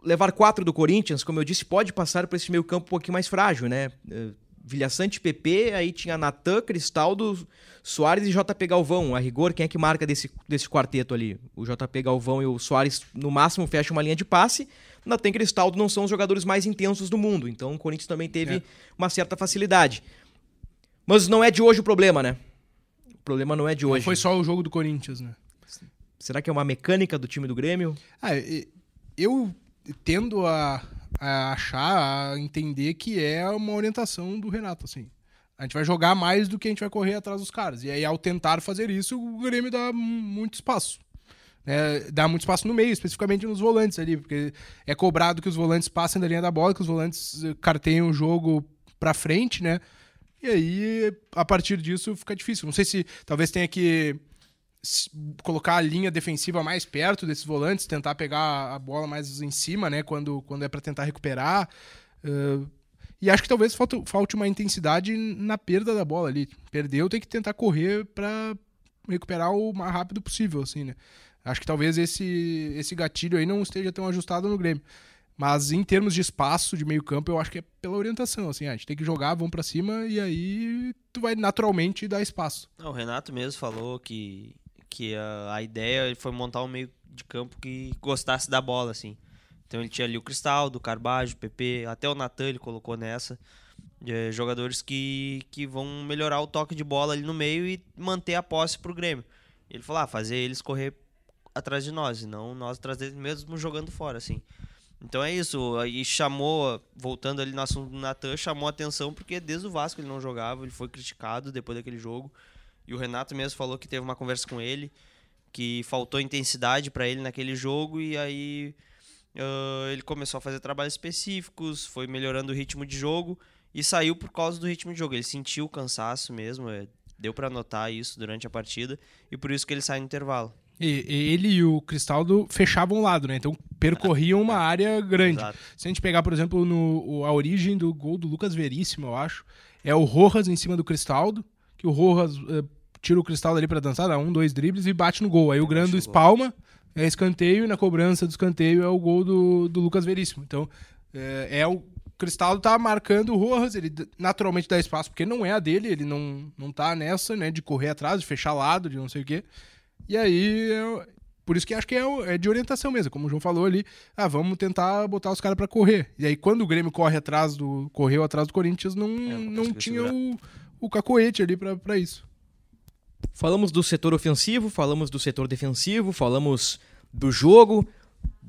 Speaker 3: Levar quatro do Corinthians, como eu disse, pode passar para esse meio campo um pouquinho mais frágil, né? É, Vilhaçante PP, aí tinha Natan, Cristaldo, Soares e JP Galvão. A rigor, quem é que marca desse, desse quarteto ali? O JP Galvão e o Soares, no máximo, fecham uma linha de passe. Natan e Cristaldo não são os jogadores mais intensos do mundo. Então o Corinthians também teve é. uma certa facilidade. Mas não é de hoje o problema, né? O problema não é de hoje. Não
Speaker 4: foi só o jogo do Corinthians, né?
Speaker 3: Será que é uma mecânica do time do Grêmio?
Speaker 4: Ah, eu tendo a, a achar, a entender que é uma orientação do Renato, assim. A gente vai jogar mais do que a gente vai correr atrás dos caras. E aí, ao tentar fazer isso, o Grêmio dá muito espaço. É, dá muito espaço no meio, especificamente nos volantes ali, porque é cobrado que os volantes passem da linha da bola, que os volantes eh, carteiem o jogo pra frente, né? E aí, a partir disso, fica difícil. Não sei se talvez tenha que colocar a linha defensiva mais perto desses volantes, tentar pegar a bola mais em cima, né? Quando, quando é para tentar recuperar. Uh, e acho que talvez falte, falte uma intensidade na perda da bola ali. Perdeu, tem que tentar correr para recuperar o mais rápido possível, assim, né? Acho que talvez esse, esse gatilho aí não esteja tão ajustado no Grêmio. Mas em termos de espaço de meio campo, eu acho que é pela orientação, assim, a gente tem que jogar, vamos para cima e aí tu vai naturalmente dar espaço.
Speaker 5: Não, o Renato mesmo falou que, que a, a ideia foi montar um meio de campo que gostasse da bola, assim. Então ele tinha ali o Cristaldo, o Carbajo, o PP, até o Natan ele colocou nessa. É, jogadores que, que vão melhorar o toque de bola ali no meio e manter a posse pro Grêmio. Ele falou, ah, fazer eles correr atrás de nós, e não nós atrás deles mesmo jogando fora, assim. Então é isso, aí chamou, voltando ali no assunto do Natan, chamou atenção porque desde o Vasco ele não jogava, ele foi criticado depois daquele jogo. E o Renato mesmo falou que teve uma conversa com ele, que faltou intensidade para ele naquele jogo e aí uh, ele começou a fazer trabalhos específicos, foi melhorando o ritmo de jogo e saiu por causa do ritmo de jogo. Ele sentiu o cansaço mesmo, é, deu para notar isso durante a partida e por isso que ele sai no intervalo.
Speaker 4: E, ele e o Cristaldo fechavam um lado, né? Então percorriam uma área grande.
Speaker 5: Exato.
Speaker 4: Se a gente pegar, por exemplo, no, a origem do gol do Lucas Veríssimo, eu acho, é o Rojas em cima do Cristaldo, que o Rojas eh, tira o Cristaldo ali para dançar, dá um, dois dribles e bate no gol. Aí o Grando espalma, é escanteio e na cobrança do escanteio é o gol do, do Lucas Veríssimo. Então é, é o Cristaldo tá marcando o Rojas, ele naturalmente dá espaço, porque não é a dele, ele não, não tá nessa, né, de correr atrás, de fechar lado, de não sei o quê. E aí, eu, por isso que acho que é, é, de orientação mesmo, como o João falou ali, ah, vamos tentar botar os caras para correr. E aí, quando o Grêmio corre atrás do. correu atrás do Corinthians, não,
Speaker 5: É, não
Speaker 4: não tinha
Speaker 5: segurar.
Speaker 4: o, o cacoete ali para isso.
Speaker 3: Falamos do setor ofensivo, falamos do setor defensivo, falamos do jogo,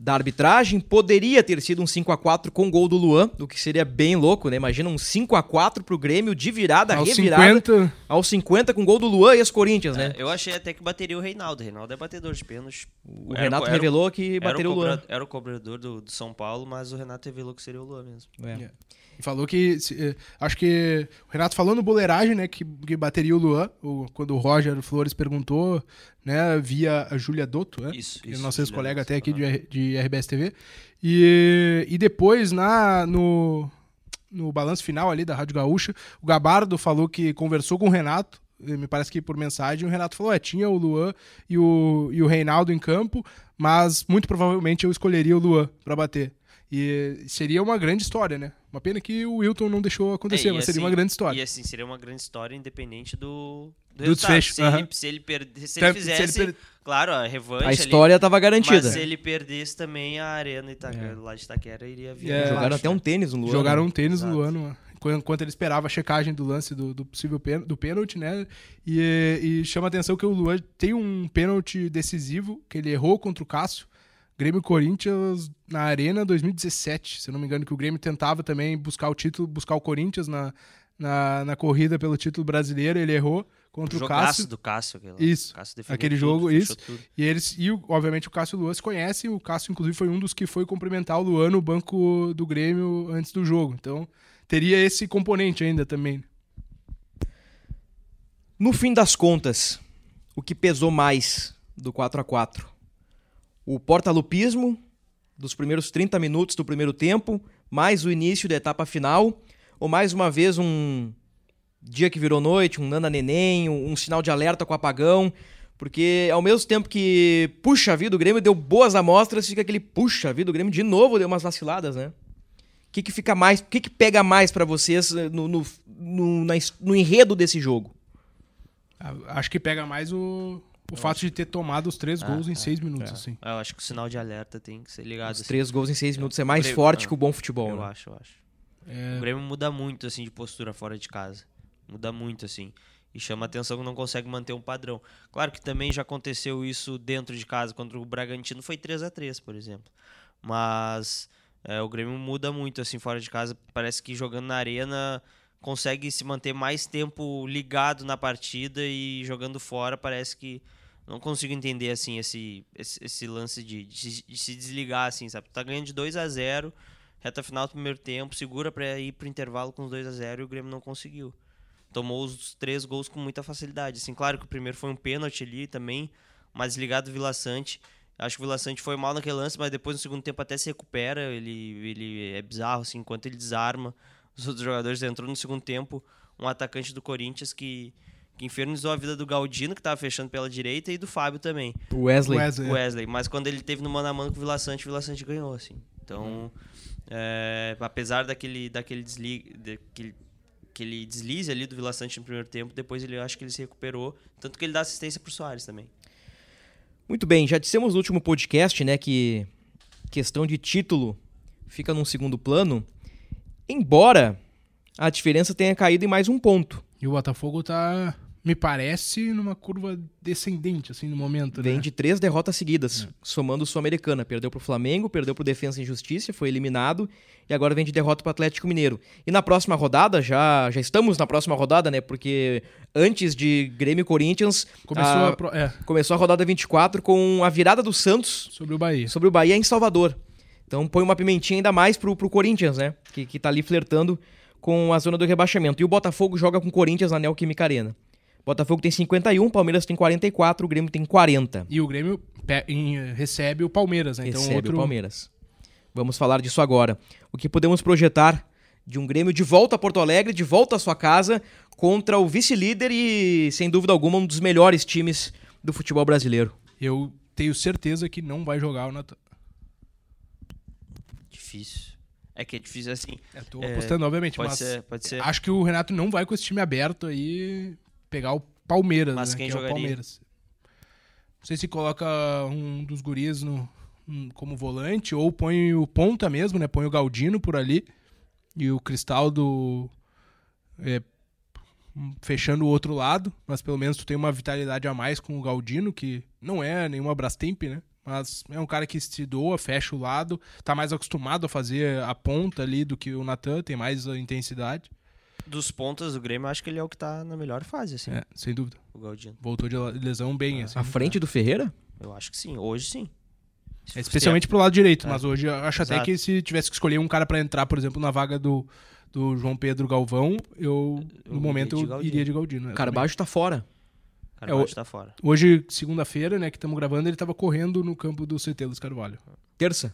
Speaker 3: da arbitragem. Poderia ter sido um 5 a 4 com gol do Luan, o que seria bem louco, né? Imagina um 5 a 4 pro Grêmio de virada,
Speaker 4: Aos
Speaker 3: revirada.
Speaker 4: 50,
Speaker 3: Aos 50 com gol do Luan e as Corinthians, né?
Speaker 5: É, eu achei até que bateria o Reinaldo. O Reinaldo é batedor de pênaltis.
Speaker 3: O Renato revelou que bateria o
Speaker 5: cobra-
Speaker 3: Luan.
Speaker 5: Era o cobrador do, do São Paulo, mas o Renato revelou que seria o Luan mesmo.
Speaker 3: É.
Speaker 4: E falou que. eh, acho que. O Renato falou no boleiragem, né? Que, que bateria o Luan. o- quando o Roger Flores perguntou, né? Via a Júlia Dotto, né?
Speaker 5: Isso,
Speaker 4: é
Speaker 5: isso,
Speaker 4: Nosso ex-colega até aqui de,
Speaker 5: aham.
Speaker 4: RBS TV. E, e depois, na, no, no balanço final ali da Rádio Gaúcha, o Gabardo falou que conversou com o Renato. eh, Me parece que por mensagem, o Renato falou: é, tinha o Luan e o, e o Reinaldo em campo, mas muito provavelmente eu escolheria o Luan para bater. E seria uma grande história, né? Uma pena que o Wilton não deixou acontecer,
Speaker 5: É,
Speaker 4: mas seria
Speaker 5: assim-
Speaker 4: uma grande história.
Speaker 5: E assim, seria uma grande história independente do, do,
Speaker 4: Do
Speaker 5: resultado.
Speaker 4: desfecho,
Speaker 5: Se, ele, se ele perder, se ele
Speaker 4: se
Speaker 5: fizesse,
Speaker 4: ele per-
Speaker 5: claro, a revanche
Speaker 3: A
Speaker 5: ali,
Speaker 3: história estava garantida.
Speaker 5: Mas se ele perdesse também a arena Itaquera, lá de Itaquera iria vir.
Speaker 4: É,
Speaker 3: Jogaram até
Speaker 5: né?
Speaker 3: um tênis no Luan.
Speaker 4: Jogaram
Speaker 3: né?
Speaker 4: um tênis no
Speaker 5: Exato.
Speaker 4: ano, enquanto ele esperava a checagem do lance do, do possível do pênalti, né? E, e chama a atenção que o Luan tem um pênalti decisivo que ele errou contra o Cássio. Grêmio e Corinthians na Arena 2017, se eu não me engano, que o Grêmio tentava também buscar o título, buscar o Corinthians na, na, na corrida pelo título brasileiro, ele errou contra o
Speaker 5: Jogaço
Speaker 4: Cássio.
Speaker 5: do Cássio. Aquele.
Speaker 4: Isso,
Speaker 5: O Cássio
Speaker 4: aquele
Speaker 5: tudo,
Speaker 4: jogo, isso.
Speaker 5: tudo.
Speaker 4: E eles e o- obviamente o Cássio e o Luan se conhecem. O Cássio, inclusive, foi um dos que foi cumprimentar o Luan no banco do Grêmio antes do jogo. Então, teria esse componente ainda também.
Speaker 3: No fim das contas, o que pesou mais do 4 a 4 O portalupismo dos primeiros 30 minutos do primeiro tempo, mais o início da etapa final, ou mais uma vez um dia que virou noite, um nana neném, um, um sinal de alerta com apagão, porque ao mesmo tempo que puxa vida, o Grêmio deu boas amostras, fica aquele puxa vida, o Grêmio de novo deu umas vaciladas, né? O que, que fica mais, o que, que pega mais pra vocês eh, no, no, no, na no enredo desse jogo?
Speaker 4: A- Acho que pega mais o, o fato de ter tomado os três gols em seis minutos, assim.
Speaker 5: É, Eu acho que o sinal de alerta tem que ser ligado.
Speaker 3: Os
Speaker 5: assim.
Speaker 3: três gols em seis minutos é mais
Speaker 5: Grêmio-
Speaker 3: forte
Speaker 5: ah,
Speaker 3: que o bom futebol.
Speaker 5: Eu
Speaker 3: né?
Speaker 5: acho, eu acho.
Speaker 4: É,
Speaker 5: O Grêmio muda muito, assim, de postura fora de casa. Muda muito, assim. E chama atenção que não consegue manter um padrão. Claro que também já aconteceu isso dentro de casa. Contra o Bragantino foi 3 a 3 por exemplo. Mas é, o Grêmio muda muito, assim, fora de casa. Parece que jogando na arena consegue se manter mais tempo ligado na partida e jogando fora parece que não consigo entender assim esse, esse, esse lance de, de, de se desligar assim, sabe? Tá ganhando de 2 a 0 reta final do primeiro tempo, segura para ir pro intervalo com os 2 a 0 e o Grêmio não conseguiu. Tomou os três gols com muita facilidade. Assim, claro que o primeiro foi um pênalti ali também, mas ligado o Vila Sante. Acho que o Vila Sante foi mal naquele lance, mas depois no segundo tempo até se recupera. Ele, ele é bizarro, assim, enquanto ele desarma os outros jogadores. Entrou no segundo tempo um atacante do Corinthians que, que infernizou a vida do Galdino, que tava fechando pela direita, e do Fábio também.
Speaker 3: O Wesley.
Speaker 4: Wesley.
Speaker 5: O Wesley. Mas quando ele teve no mano a mano com o Vila Sante, o Vila Sante ganhou, assim. Então, é, apesar daquele, daquele, desli, daquele aquele deslize ali do Vila Sante no primeiro tempo, depois ele eu acho que ele se recuperou. Tanto que ele dá assistência pro Soares também.
Speaker 3: Muito bem, já dissemos no último podcast, né, que questão de título fica num segundo plano, embora a diferença tenha caído em mais um ponto.
Speaker 4: E o Botafogo tá, me parece, numa curva descendente, assim, no momento,
Speaker 3: Vem
Speaker 4: né?
Speaker 3: de três derrotas seguidas, somando o Sul-Americana. Perdeu pro Flamengo, perdeu pro Defensa e Justiça, foi eliminado e agora vem de derrota pro Atlético Mineiro. E na próxima rodada, já, já estamos na próxima rodada, né? Porque antes de Grêmio e Corinthians,
Speaker 4: Começou
Speaker 3: a,
Speaker 4: a... pro- é,
Speaker 3: começou a rodada 24 com a virada do Santos
Speaker 4: sobre o Bahia.
Speaker 3: sobre o Bahia em Salvador. Então põe uma pimentinha ainda mais pro, pro Corinthians, né? Que, que tá ali flertando com a zona do rebaixamento. E o Botafogo joga com o Corinthians na Neoquímica Arena. Botafogo tem 51, Palmeiras tem 44, o Grêmio tem 40.
Speaker 4: E o Grêmio recebe o Palmeiras, né? Então,
Speaker 3: Recebe
Speaker 4: outro...
Speaker 3: o Palmeiras. Vamos falar disso agora. O que podemos projetar de um Grêmio de volta a Porto Alegre, de volta à sua casa, contra o vice-líder e, sem dúvida alguma, um dos melhores times do futebol brasileiro.
Speaker 4: Eu tenho certeza que não vai jogar o Natan.
Speaker 5: Difícil. É que é difícil assim.
Speaker 4: Tô
Speaker 5: É,
Speaker 4: apostando, obviamente,
Speaker 5: Pode
Speaker 4: mas
Speaker 5: ser, pode ser.
Speaker 4: acho que o Renato não vai com esse time aberto aí pegar o Palmeiras,
Speaker 5: Mas
Speaker 4: né?
Speaker 5: quem
Speaker 4: que é o
Speaker 5: jogaria?
Speaker 4: Palmeiras. Não sei se coloca um dos guris no, um- como volante ou põe o ponta mesmo, né? Põe o Galdino por ali e o Cristaldo é, fechando o outro lado, mas pelo menos tu tem uma vitalidade a mais com o Galdino, que não é nenhuma Brastemp, né? Mas é um cara que se doa, fecha o lado, tá mais acostumado a fazer a ponta ali do que o Natan, tem mais intensidade.
Speaker 5: Dos pontas do Grêmio, eu acho que ele é o que tá na melhor fase, assim,
Speaker 4: É, sem dúvida.
Speaker 5: o Galdino.
Speaker 4: Voltou de lesão bem, assim.
Speaker 3: À frente do Ferreira?
Speaker 5: Eu acho que sim. Hoje sim.
Speaker 4: É, especialmente pro lado direito,
Speaker 5: É.
Speaker 4: mas hoje eu acho até
Speaker 5: Exato.
Speaker 4: que se tivesse que escolher um cara pra entrar, por exemplo, na vaga do, do João Pedro Galvão, eu,
Speaker 5: Eu
Speaker 4: no momento
Speaker 5: iria de
Speaker 4: eu iria de Galdino.
Speaker 3: Carbaixo tá fora.
Speaker 5: Carvalho
Speaker 4: o-
Speaker 5: tá fora.
Speaker 4: Hoje, segunda-feira, né, que estamos gravando, ele tava correndo no campo do CT Luiz Carvalho.
Speaker 3: Terça?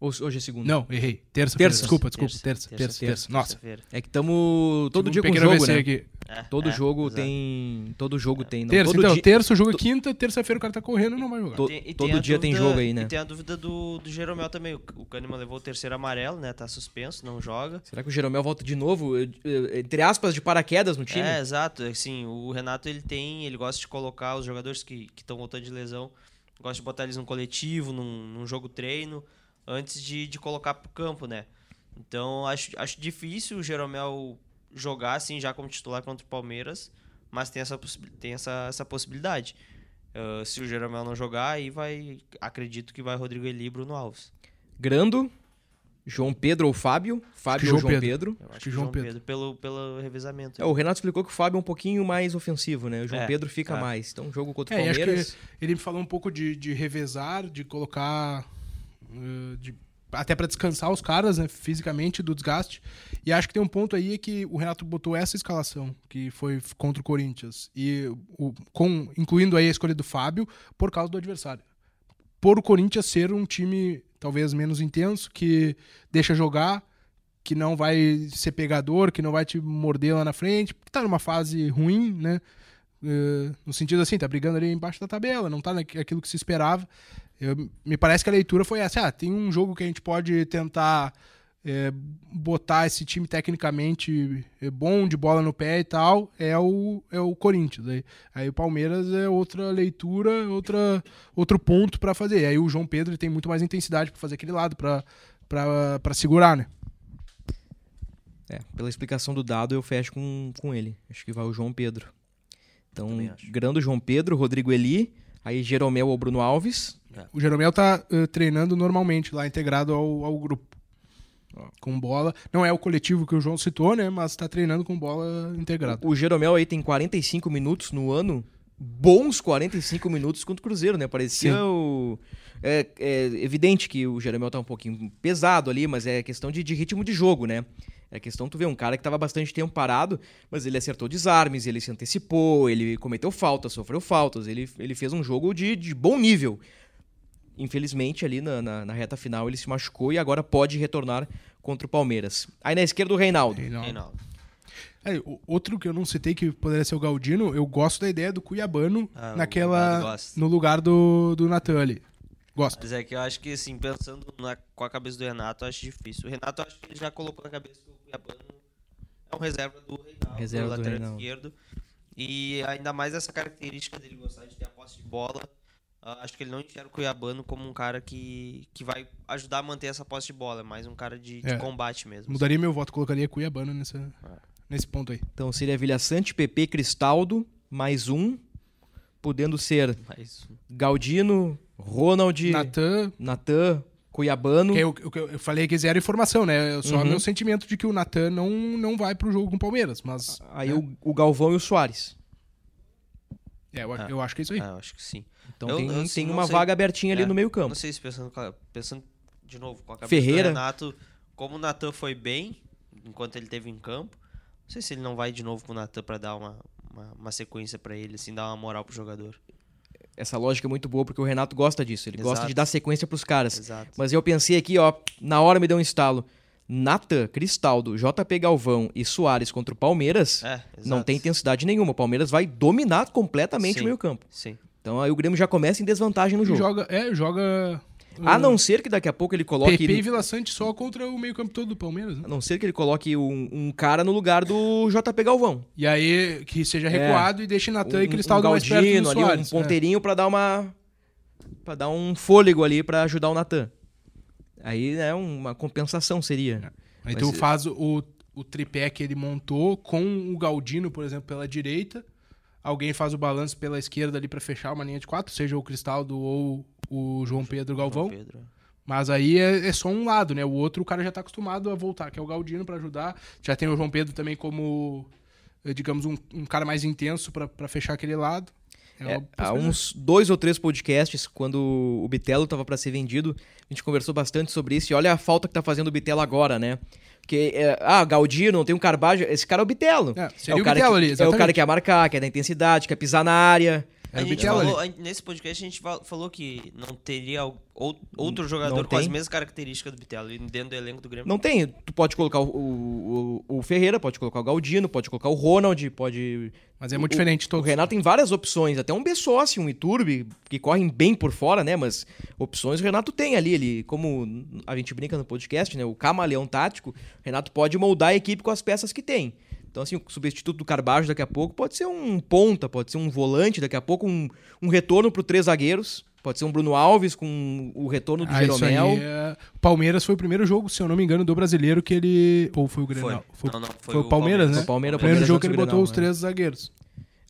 Speaker 3: Ou hoje é segunda?
Speaker 4: Não, errei. Terça.
Speaker 3: Terça.
Speaker 4: Desculpa, desculpa. Terça, terça, terça. Nossa.
Speaker 3: É que estamos todo dia com jogo, né?
Speaker 4: aqui.
Speaker 5: É,
Speaker 3: Todo
Speaker 5: é,
Speaker 3: jogo
Speaker 5: exato.
Speaker 3: tem. Todo jogo tem. Não,
Speaker 4: Terça,
Speaker 3: todo
Speaker 4: então,
Speaker 3: dia,
Speaker 4: terça o jogo é quinta, terça-feira o cara tá correndo não vai jogar.
Speaker 5: E
Speaker 3: todo dia tem jogo aí, né?
Speaker 5: E tem a dúvida do, do Jeromel também. O, Kahneman levou o terceiro amarelo, né? Tá suspenso, não joga.
Speaker 3: Será que o Jeromel volta de novo? Entre aspas, de paraquedas no time?
Speaker 5: É, exato. Assim, o Renato, ele tem... Ele gosta de colocar os jogadores que estão voltando de lesão. Gosta de botar eles num coletivo, num, num jogo treino, antes de, de colocar pro campo, né? Então, acho, acho difícil o Jeromel jogar, assim, já como titular contra o Palmeiras. Mas tem essa, possi- tem essa, essa possibilidade. Ah, se o Jeromel não jogar, aí vai... Acredito que vai Rodrigo Eli e Bruno Alves.
Speaker 3: Grando, João Pedro ou Fábio? Fábio ou
Speaker 4: João
Speaker 3: João
Speaker 4: Pedro.
Speaker 3: Pedro?
Speaker 5: Eu acho
Speaker 4: que
Speaker 5: que
Speaker 4: João
Speaker 5: João
Speaker 4: Pedro.
Speaker 5: Pedro, pelo, pelo revezamento.
Speaker 3: É, o Renato explicou que o Fábio é um pouquinho mais ofensivo, né? O João
Speaker 5: É,
Speaker 3: Pedro fica
Speaker 5: tá.
Speaker 3: mais. Então, jogo contra o
Speaker 4: É, acho
Speaker 3: Palmeiras.
Speaker 4: que ele me falou um pouco de, de revezar, de colocar. Eh, de- até pra descansar os caras, né, fisicamente, do desgaste. E acho que tem um ponto aí que o Renato botou essa escalação, que foi contra o Corinthians, e o, com, incluindo aí a escolha do Fábio, por causa do adversário. Por o Corinthians ser um time talvez menos intenso, que deixa jogar, que não vai ser pegador, que não vai te morder lá na frente, porque tá numa fase ruim, né? Eh, no sentido assim, tá brigando ali embaixo da tabela, não tá naquilo que se esperava. Eu- me parece que a leitura foi essa. Ah, tem um jogo que a gente pode tentar eh, botar esse time tecnicamente eh, bom, de bola no pé e tal, é o, é o Corinthians. Aí, aí o Palmeiras é outra leitura, outra, outro ponto pra fazer. Aí o João Pedro tem muito mais intensidade pra fazer aquele lado, pra segurar, né?
Speaker 3: É, pela explicação do dado, eu fecho com, com ele. Acho que vai o João Pedro. Então. Grando João Pedro, Rodrigo Eli, aí Jeromel ou Bruno Alves.
Speaker 4: O Jeromel tá eh, treinando normalmente lá, integrado ao, ao grupo. Com bola. Não é o coletivo que o João citou, né? Mas tá treinando com bola integrada.
Speaker 3: O Jeromel aí tem 45 minutos no ano. Bons 45 minutos contra o Cruzeiro, né? Parecia
Speaker 4: Sim.
Speaker 3: o... É, é evidente que o Jeromel tá um pouquinho pesado ali, mas é questão de, de ritmo de jogo, né? É questão, tu vê, um cara que tava bastante tempo parado, mas ele acertou desarmes, ele se antecipou, ele cometeu faltas, sofreu faltas, ele, ele fez um jogo de, de bom nível. Infelizmente, ali na, na, na reta final, ele se machucou e agora pode retornar contra o Palmeiras. Aí na esquerda, o Reinaldo.
Speaker 4: Reinaldo.
Speaker 5: Reinaldo.
Speaker 4: É, o- outro que eu não citei que poderia ser o Galdino, eu gosto da ideia do Cuiabano
Speaker 5: Ah,
Speaker 4: naquela. No lugar do, do Natan ali. Gosto.
Speaker 5: Mas é que eu acho que, assim, pensando na- com a cabeça do Renato, eu acho difícil. O Renato, eu acho que ele já colocou na cabeça que o Cuiabano é um reserva do Reinaldo,
Speaker 3: Reserva do
Speaker 5: lateral
Speaker 3: Reinaldo.
Speaker 5: esquerdo. E ainda mais essa característica dele gostar de ter a posse de bola. Ah, acho que ele não enxerga o Cuiabano como um cara que, que vai ajudar a manter essa posse de bola. É mais um cara de, de
Speaker 4: É.
Speaker 5: combate mesmo.
Speaker 4: Mudaria meu voto, colocaria Cuiabano nessa,
Speaker 5: É.
Speaker 4: nesse ponto aí.
Speaker 3: Então seria Vilha Sante, PP, Cristaldo, mais um, podendo ser
Speaker 5: Mas,
Speaker 3: Galdino, Ronald,
Speaker 4: Natan.
Speaker 3: Natan, Cuiabano.
Speaker 4: que Eu, eu, eu falei que zero informação, né? Só
Speaker 3: Uhum.
Speaker 4: meu sentimento de que o Natan não, não vai pro jogo com o Palmeiras. Mas.
Speaker 3: Aí o, o Galvão e o Soares.
Speaker 4: É, eu,
Speaker 5: Ah.
Speaker 4: eu acho que é isso aí.
Speaker 5: ah, eu acho que sim.
Speaker 3: Então
Speaker 5: Eu-
Speaker 3: tem,
Speaker 5: eu,
Speaker 3: tem uma
Speaker 5: sei.
Speaker 3: vaga abertinha ali
Speaker 5: É,
Speaker 3: no meio campo.
Speaker 5: Não sei se pensando, pensando de novo com a cabeça
Speaker 3: Ferreira.
Speaker 5: do Renato, como o Natan foi bem enquanto ele teve em campo, não sei se ele não vai de novo com o Natan pra dar uma, uma, uma sequência pra ele, assim, dar uma moral pro jogador.
Speaker 3: Essa lógica é muito boa porque o Renato gosta disso. Ele gosta
Speaker 5: Exato.
Speaker 3: de dar sequência pros caras.
Speaker 5: Exato.
Speaker 3: Mas eu pensei aqui, ó, na hora me deu um estalo. Natan, Cristaldo, JP Galvão e Soares contra o Palmeiras
Speaker 5: É,
Speaker 3: não tem intensidade nenhuma. O Palmeiras vai dominar completamente
Speaker 5: Sim.
Speaker 3: o meio campo.
Speaker 5: Sim.
Speaker 3: Então aí o Grêmio já começa em desvantagem no jogo.
Speaker 4: joga. É, joga.
Speaker 3: A não ser que daqui a pouco ele coloque.
Speaker 4: PP e Vila Sante só contra o meio-campo todo do Palmeiras, né?
Speaker 3: A não ser que ele coloque um, um cara no lugar do JP Galvão.
Speaker 4: E aí que seja recuado e deixe Natan
Speaker 3: um,
Speaker 4: e Cristaldo
Speaker 3: um
Speaker 4: mais perto do
Speaker 3: ali,
Speaker 4: Soares.
Speaker 3: um ponteirinho pra dar uma para dar um fôlego ali pra ajudar o Natan. Aí é uma compensação seria.
Speaker 4: Aí
Speaker 3: Mas
Speaker 4: tu
Speaker 3: é-
Speaker 4: faz o, o tripé que ele montou com o Galdino, por exemplo, pela direita. Alguém faz o balanço pela esquerda ali pra fechar uma linha de quatro, seja o Cristaldo ou o João Pedro Galvão.
Speaker 5: João Pedro.
Speaker 4: Mas aí é, é só um lado, né? O outro o cara já tá acostumado a voltar, que é o Galdino pra ajudar. Já tem o João Pedro também como, eh, digamos, um, um cara mais intenso pra pra fechar aquele lado. É
Speaker 3: É, há uns dois ou três podcasts, quando o Bitelo tava pra ser vendido, a gente conversou bastante sobre isso. E olha a falta que tá fazendo o Bitelo agora, né? Porque, é, ah, Galdino, não tem um Carbajo. Esse cara é o Bitelo.
Speaker 4: É, seria o
Speaker 3: cara
Speaker 4: Bitelo
Speaker 3: que,
Speaker 4: ali,
Speaker 3: É o
Speaker 4: exatamente.
Speaker 3: cara que quer marcar, que é da intensidade, quer pisar na área.
Speaker 4: É
Speaker 5: a
Speaker 4: o
Speaker 5: gente falou, a- nesse podcast a gente fa- falou que não teria ou- outro jogador com as mesmas características do Bitelo e dentro do elenco do Grêmio.
Speaker 3: Não tem. Tu pode colocar o, o, o- o Ferreira, pode colocar o Galdino, pode colocar o Ronald, pode.
Speaker 4: Mas é muito
Speaker 3: o-
Speaker 4: diferente
Speaker 3: O
Speaker 4: todos.
Speaker 3: Renato tem várias opções, até um Bessossi, um Iturbe, que correm bem por fora, né? Mas opções o Renato tem ali. Ele, como a gente brinca no podcast, né? O camaleão tático, o Renato pode moldar a equipe com as peças que tem. Então, assim, o substituto do Carbajo daqui a pouco pode ser um ponta, pode ser um volante, daqui a pouco um, um retorno para três zagueiros. Pode ser um Bruno Alves com o retorno do
Speaker 4: Ah,
Speaker 3: Jeromel.
Speaker 4: é... Palmeiras foi o primeiro jogo, se eu não me engano, do brasileiro que ele. Ou foi o Grenal?
Speaker 5: Foi. Não, não,
Speaker 4: foi,
Speaker 5: foi
Speaker 4: o
Speaker 5: o
Speaker 4: Palmeiras,
Speaker 5: Palmeiras.
Speaker 4: né?
Speaker 3: Foi o Palmeiras,
Speaker 4: o primeiro
Speaker 3: Palmeiras
Speaker 4: jogo que ele
Speaker 3: do
Speaker 4: botou
Speaker 3: Grenal,
Speaker 4: os
Speaker 3: né?
Speaker 4: três zagueiros.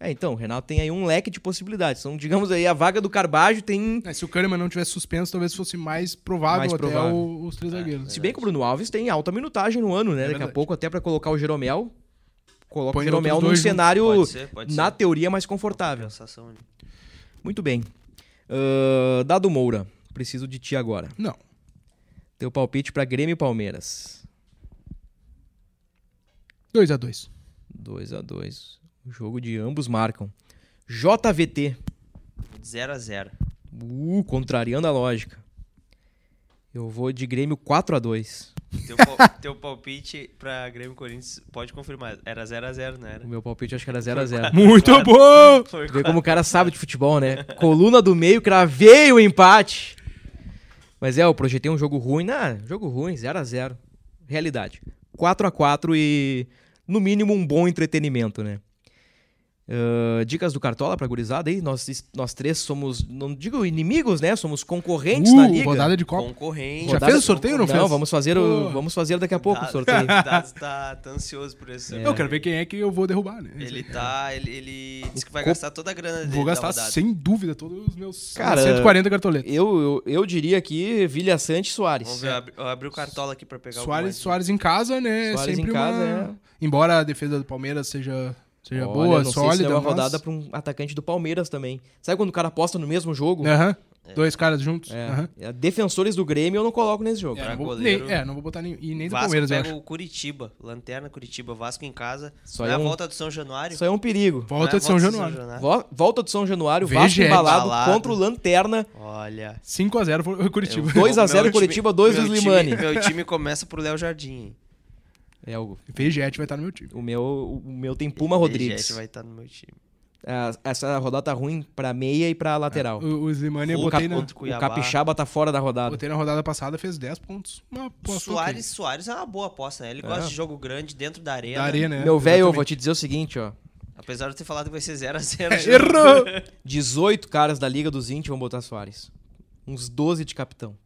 Speaker 3: É, então, o Renato tem aí um leque de possibilidades. Então, digamos aí, a vaga do Carbajo tem.
Speaker 4: É, se o Kahneman não tivesse suspenso, talvez fosse mais provável
Speaker 3: Mais
Speaker 4: até
Speaker 3: provável.
Speaker 4: o- os três zagueiros.
Speaker 3: Se bem que o Bruno Alves tem alta minutagem no ano, né? Daqui a pouco, até pra colocar o Jeromel. Coloca
Speaker 4: Põe
Speaker 3: o Jeromel num
Speaker 4: juntos.
Speaker 3: cenário,
Speaker 5: Pode ser, pode
Speaker 3: na
Speaker 5: ser.
Speaker 3: teoria, mais confortável. Muito bem. Ahn, Dado Moura, preciso de ti agora.
Speaker 4: Não.
Speaker 3: Teu palpite pra Grêmio e Palmeiras.
Speaker 4: 2 a 2
Speaker 3: 2 a 2 O jogo de ambos marcam. JVT.
Speaker 5: 0x0.
Speaker 3: Uh, contrariando a lógica. Eu vou de Grêmio 4 a 2
Speaker 5: Teu, pal- teu palpite pra Grêmio Corinthians pode confirmar. Era 0x0, não era?
Speaker 3: O meu palpite acho que era 0 a 0
Speaker 4: Muito
Speaker 5: Quatro.
Speaker 4: bom!
Speaker 5: Foi
Speaker 3: Vê como o cara sabe de futebol, né? Coluna do meio, cravei o empate. Mas é, eu projetei um jogo ruim. Não, jogo ruim, 0x0. Realidade. 4x4 e, no mínimo, um bom entretenimento, né? Dicas do Cartola pra gurizada aí? Nós, nós três somos, não digo inimigos, né? Somos concorrentes na
Speaker 4: Uh,
Speaker 3: liga.
Speaker 4: rodada de Copa.
Speaker 5: Concorrente.
Speaker 4: Já
Speaker 3: Rodada-
Speaker 4: fez o sorteio ou não fez?
Speaker 3: vamos fazer, o, vamos fazer daqui a pouco o sorteio.
Speaker 5: Dado tá, tá ansioso por esse.
Speaker 4: Eu quero ver quem é que eu vou derrubar, né?
Speaker 5: Ele tá. Ele, ele disse que vai
Speaker 3: Co-
Speaker 5: gastar toda a grana dele.
Speaker 4: Vou gastar sem dúvida todos os meus
Speaker 3: Cara,
Speaker 4: 140 cartoletas.
Speaker 3: Eu, eu, eu diria aqui Vilha Sante e Soares.
Speaker 5: Vamos ver, eu abri, eu abri o cartola aqui pra pegar
Speaker 4: Soares,
Speaker 5: o
Speaker 4: Soares em casa, né?
Speaker 3: Soares
Speaker 4: sempre
Speaker 3: em casa,
Speaker 4: uma... Embora a defesa do Palmeiras seja, seja
Speaker 3: Olha,
Speaker 4: boa,
Speaker 3: não sei se
Speaker 4: sólida.
Speaker 3: é uma
Speaker 4: mas-
Speaker 3: rodada pra um atacante do Palmeiras também. Sabe quando o cara aposta no mesmo jogo?
Speaker 4: Aham. Dois caras juntos.
Speaker 3: É.
Speaker 4: Aham.
Speaker 3: É, Defensores do Grêmio eu não coloco nesse jogo.
Speaker 4: É, não vou,
Speaker 5: goleiro.
Speaker 4: nem, é, não vou botar nem, e nem do
Speaker 5: Vasco
Speaker 4: Palmeiras, eu
Speaker 5: pega
Speaker 4: acho.
Speaker 5: o Curitiba. Lanterna Curitiba. Vasco em casa.
Speaker 3: Só
Speaker 5: é
Speaker 3: é
Speaker 5: a
Speaker 3: um-
Speaker 5: volta do São Januário?
Speaker 3: Isso aí é um perigo.
Speaker 4: Volta
Speaker 5: é
Speaker 4: de São
Speaker 5: volta
Speaker 4: Januário.
Speaker 3: Vo- Volta do São Januário, Vasco
Speaker 4: é
Speaker 3: embalado
Speaker 5: embalado.
Speaker 3: contra o Lanterna.
Speaker 5: Olha.
Speaker 4: 5x0 foi o Curitiba.
Speaker 5: Eu-
Speaker 3: 2 a
Speaker 5: meu
Speaker 3: 0
Speaker 5: time-
Speaker 3: Curitiba, 2
Speaker 5: meu
Speaker 3: dos
Speaker 5: time-
Speaker 3: Limani.
Speaker 5: Meu time começa pro Léo Jardim.
Speaker 3: É, o,
Speaker 4: Vegete vai estar no meu time.
Speaker 3: o, meu, o meu tem Puma
Speaker 5: Jet
Speaker 3: Rodrigues.
Speaker 5: vai estar no meu time.
Speaker 3: Ah, Essa rodada tá ruim pra meia e pra lateral.
Speaker 4: O, o Slimani eu botei
Speaker 5: Cap-
Speaker 4: na,
Speaker 5: o.
Speaker 3: Capixaba tá fora da rodada.
Speaker 4: botei na rodada passada, fez 10 pontos. Uma
Speaker 5: Soares, Soares é uma boa aposta, né? Ele gosta
Speaker 3: É.
Speaker 5: de jogo grande dentro da arena.
Speaker 4: Da arena, né?
Speaker 3: Meu velho, eu vou te dizer o seguinte, ó.
Speaker 5: Apesar de eu ter falado que vai ser 0x0.
Speaker 4: É, Errou!
Speaker 3: 18 caras da Liga dos 20 vão botar Soares. Uns 12 de capitão.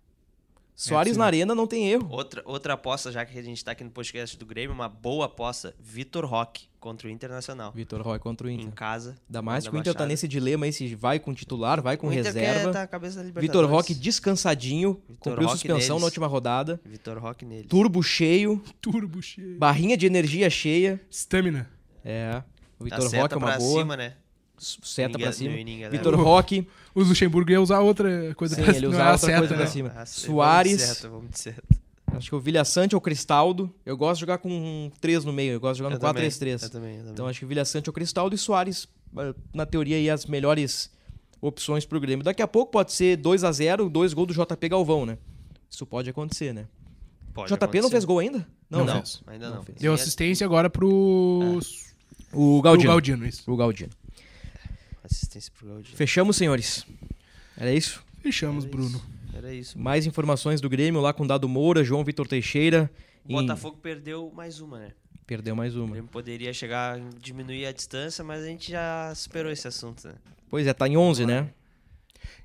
Speaker 3: Soares
Speaker 4: sim.
Speaker 3: na arena não tem erro.
Speaker 5: Outra, outra aposta, já que a gente tá aqui no podcast do Grêmio, uma boa aposta. Vitor Roque contra o Internacional.
Speaker 3: Vitor Roy contra o
Speaker 5: Em
Speaker 3: Inter.
Speaker 5: casa.
Speaker 3: Ainda mais que o Inter tá
Speaker 5: Baixada.
Speaker 3: nesse dilema aí se vai com titular, vai com
Speaker 5: o Inter quer
Speaker 3: reserva.
Speaker 5: tá a cabeça da
Speaker 3: Vitor. Roque descansadinho,
Speaker 5: Vitor
Speaker 3: cumpriu
Speaker 5: Roque
Speaker 3: suspensão
Speaker 5: neles.
Speaker 3: na última rodada.
Speaker 5: Vitor Roque nele.
Speaker 3: Turbo cheio,
Speaker 4: Turbo cheio.
Speaker 3: barrinha de energia cheia.
Speaker 4: Stamina.
Speaker 3: É. O
Speaker 5: A
Speaker 3: Vitor Roque é uma
Speaker 5: pra
Speaker 3: boa.
Speaker 5: cima, né?
Speaker 3: Seta pra cima.
Speaker 5: ninguém-
Speaker 3: Vitor
Speaker 4: É.
Speaker 3: Roque,
Speaker 4: O Luxemburgo ia usar outra coisa
Speaker 3: sim,
Speaker 4: pra
Speaker 3: ele
Speaker 4: não
Speaker 3: usava outra
Speaker 4: seta,
Speaker 3: coisa pra
Speaker 4: né?
Speaker 3: cima.
Speaker 5: Ah,
Speaker 3: Soares,
Speaker 5: Vamos de certo, vamos de certo.
Speaker 3: acho que o Vilha Sante ou Cristaldo. Eu gosto de jogar com 3 no meio, eu gosto de jogar no
Speaker 5: Eu também,
Speaker 3: 4-3-3.
Speaker 5: Eu também, eu também.
Speaker 3: Então acho que Vilha Sante ou Cristaldo e Soares, eh, na teoria, aí as melhores opções pro Grêmio. Daqui a pouco pode ser 2 a 0 dois gols do JP Galvão, né? Isso pode acontecer, né?
Speaker 5: Pode
Speaker 3: JP não
Speaker 5: acontecer.
Speaker 3: fez gol ainda?
Speaker 4: Não
Speaker 3: né?
Speaker 4: fez.
Speaker 5: Ainda
Speaker 3: Não
Speaker 5: não.
Speaker 3: fez.
Speaker 4: Deu
Speaker 5: E
Speaker 4: assistência agora pro,
Speaker 3: O
Speaker 4: pro
Speaker 3: Galdino.
Speaker 4: Galdino. isso.
Speaker 3: O Galdino.
Speaker 5: Assistência pro Galdino.
Speaker 3: Fechamos, senhores. Era isso?
Speaker 4: Fechamos,
Speaker 5: Era
Speaker 4: Bruno.
Speaker 5: isso, Era isso.
Speaker 3: Mais informações do Grêmio lá com Dado Moura, João Vitor Teixeira.
Speaker 5: O
Speaker 3: em-
Speaker 5: Botafogo perdeu mais uma, né?
Speaker 3: Perdeu mais
Speaker 5: O
Speaker 3: uma.
Speaker 5: Grêmio poderia chegar, diminuir a distância, mas a gente já superou esse assunto, né?
Speaker 3: Pois é, tá em 11, né?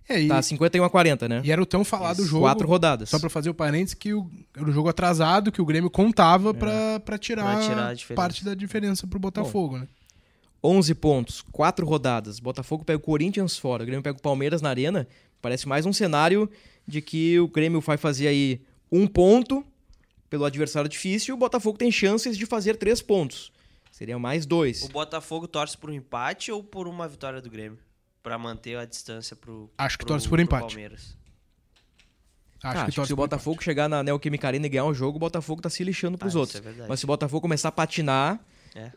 Speaker 4: É, e,
Speaker 3: Tá 51 a 40, né?
Speaker 4: e era o tão falado jogo.
Speaker 3: Quatro rodadas.
Speaker 4: Só pra fazer o parênteses, que o, era o jogo atrasado que o Grêmio contava pra, pra, tirar
Speaker 5: Pra tirar
Speaker 4: parte da diferença pro Botafogo, né?
Speaker 3: 11 pontos, 4 rodadas. Botafogo pega o Corinthians fora, o Grêmio pega o Palmeiras na arena. Parece mais um cenário de que o Grêmio vai fazer aí um ponto pelo adversário difícil e o Botafogo tem chances de fazer três pontos. Seria mais dois.
Speaker 5: O Botafogo torce por um empate ou por uma vitória do Grêmio? Pra manter a distância pro.
Speaker 4: Acho que
Speaker 5: pro-
Speaker 4: torce por empate.
Speaker 5: Palmeiras.
Speaker 4: Acho
Speaker 3: Ah,
Speaker 4: que
Speaker 3: acho que se o Botafogo chegar na Neoquímica Arena e ganhar um jogo, o Botafogo tá se lixando pros
Speaker 5: Ah,
Speaker 3: outros.
Speaker 5: é.
Speaker 3: Mas se o Botafogo começar a patinar,
Speaker 5: É.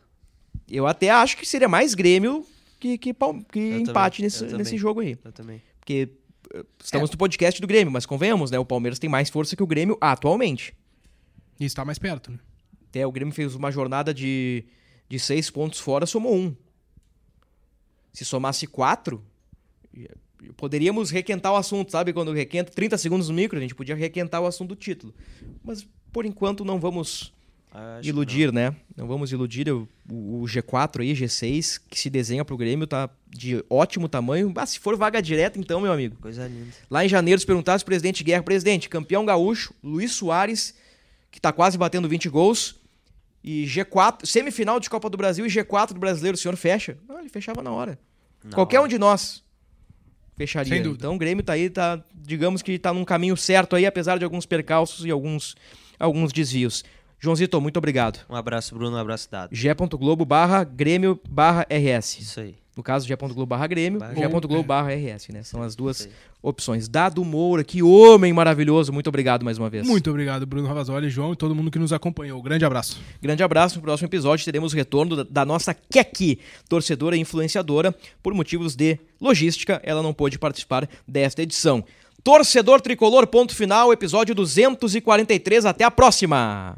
Speaker 3: eu até acho que seria mais Grêmio que, que, que empate
Speaker 5: também,
Speaker 3: nesse, nesse jogo aí.
Speaker 5: Eu também.
Speaker 3: Porque eh, estamos no podcast do Grêmio, mas convenhamos, né? O Palmeiras tem mais força que o Grêmio atualmente.
Speaker 4: E está mais perto, né?
Speaker 3: Até o Grêmio fez uma jornada de, de seis pontos fora, somou um. Se somasse quatro, poderíamos requentar o assunto, sabe? Quando requenta 30 segundos no micro, a gente podia requentar o assunto do título. Mas por enquanto não vamos
Speaker 5: Acho que
Speaker 3: iludir, né? Não vamos iludir. O, o- o G4 aí, G6, que se desenha pro Grêmio, tá de ótimo tamanho. Ah, se for vaga direta, então, meu amigo.
Speaker 5: não. Coisa linda.
Speaker 3: Lá em janeiro, se perguntasse pro presidente Guerra, presidente, campeão gaúcho, Luiz Soares, que tá quase batendo 20 gols, e G4, semifinal de Copa do Brasil e G4 do brasileiro, o senhor fecha? Não, ele fechava na hora.
Speaker 5: Na
Speaker 3: Qualquer
Speaker 5: hora.
Speaker 3: um de nós fecharia.
Speaker 4: Sem dúvida.
Speaker 3: Então o Grêmio tá aí, tá, digamos que tá num caminho certo aí, apesar de alguns percalços e alguns, alguns desvios. Joãozito, muito obrigado.
Speaker 5: Um abraço, Bruno. Um abraço, Dado.
Speaker 3: g.globo barra Grêmio barra RS.
Speaker 5: Isso aí.
Speaker 3: No caso, g.globo barra Grêmio,
Speaker 5: Barra
Speaker 3: g.globo barra RS, né? São as duas opções. Dado Moura, que homem maravilhoso. Muito obrigado mais uma vez.
Speaker 4: Muito obrigado, Bruno Ravazoli, João e todo mundo que nos acompanhou. Grande abraço.
Speaker 3: Grande abraço. No próximo episódio teremos o retorno da, da nossa Keki, torcedora e influenciadora. Por motivos de logística, ela não pôde participar desta edição. Torcedor Tricolor, ponto final, episódio 243. Até a próxima!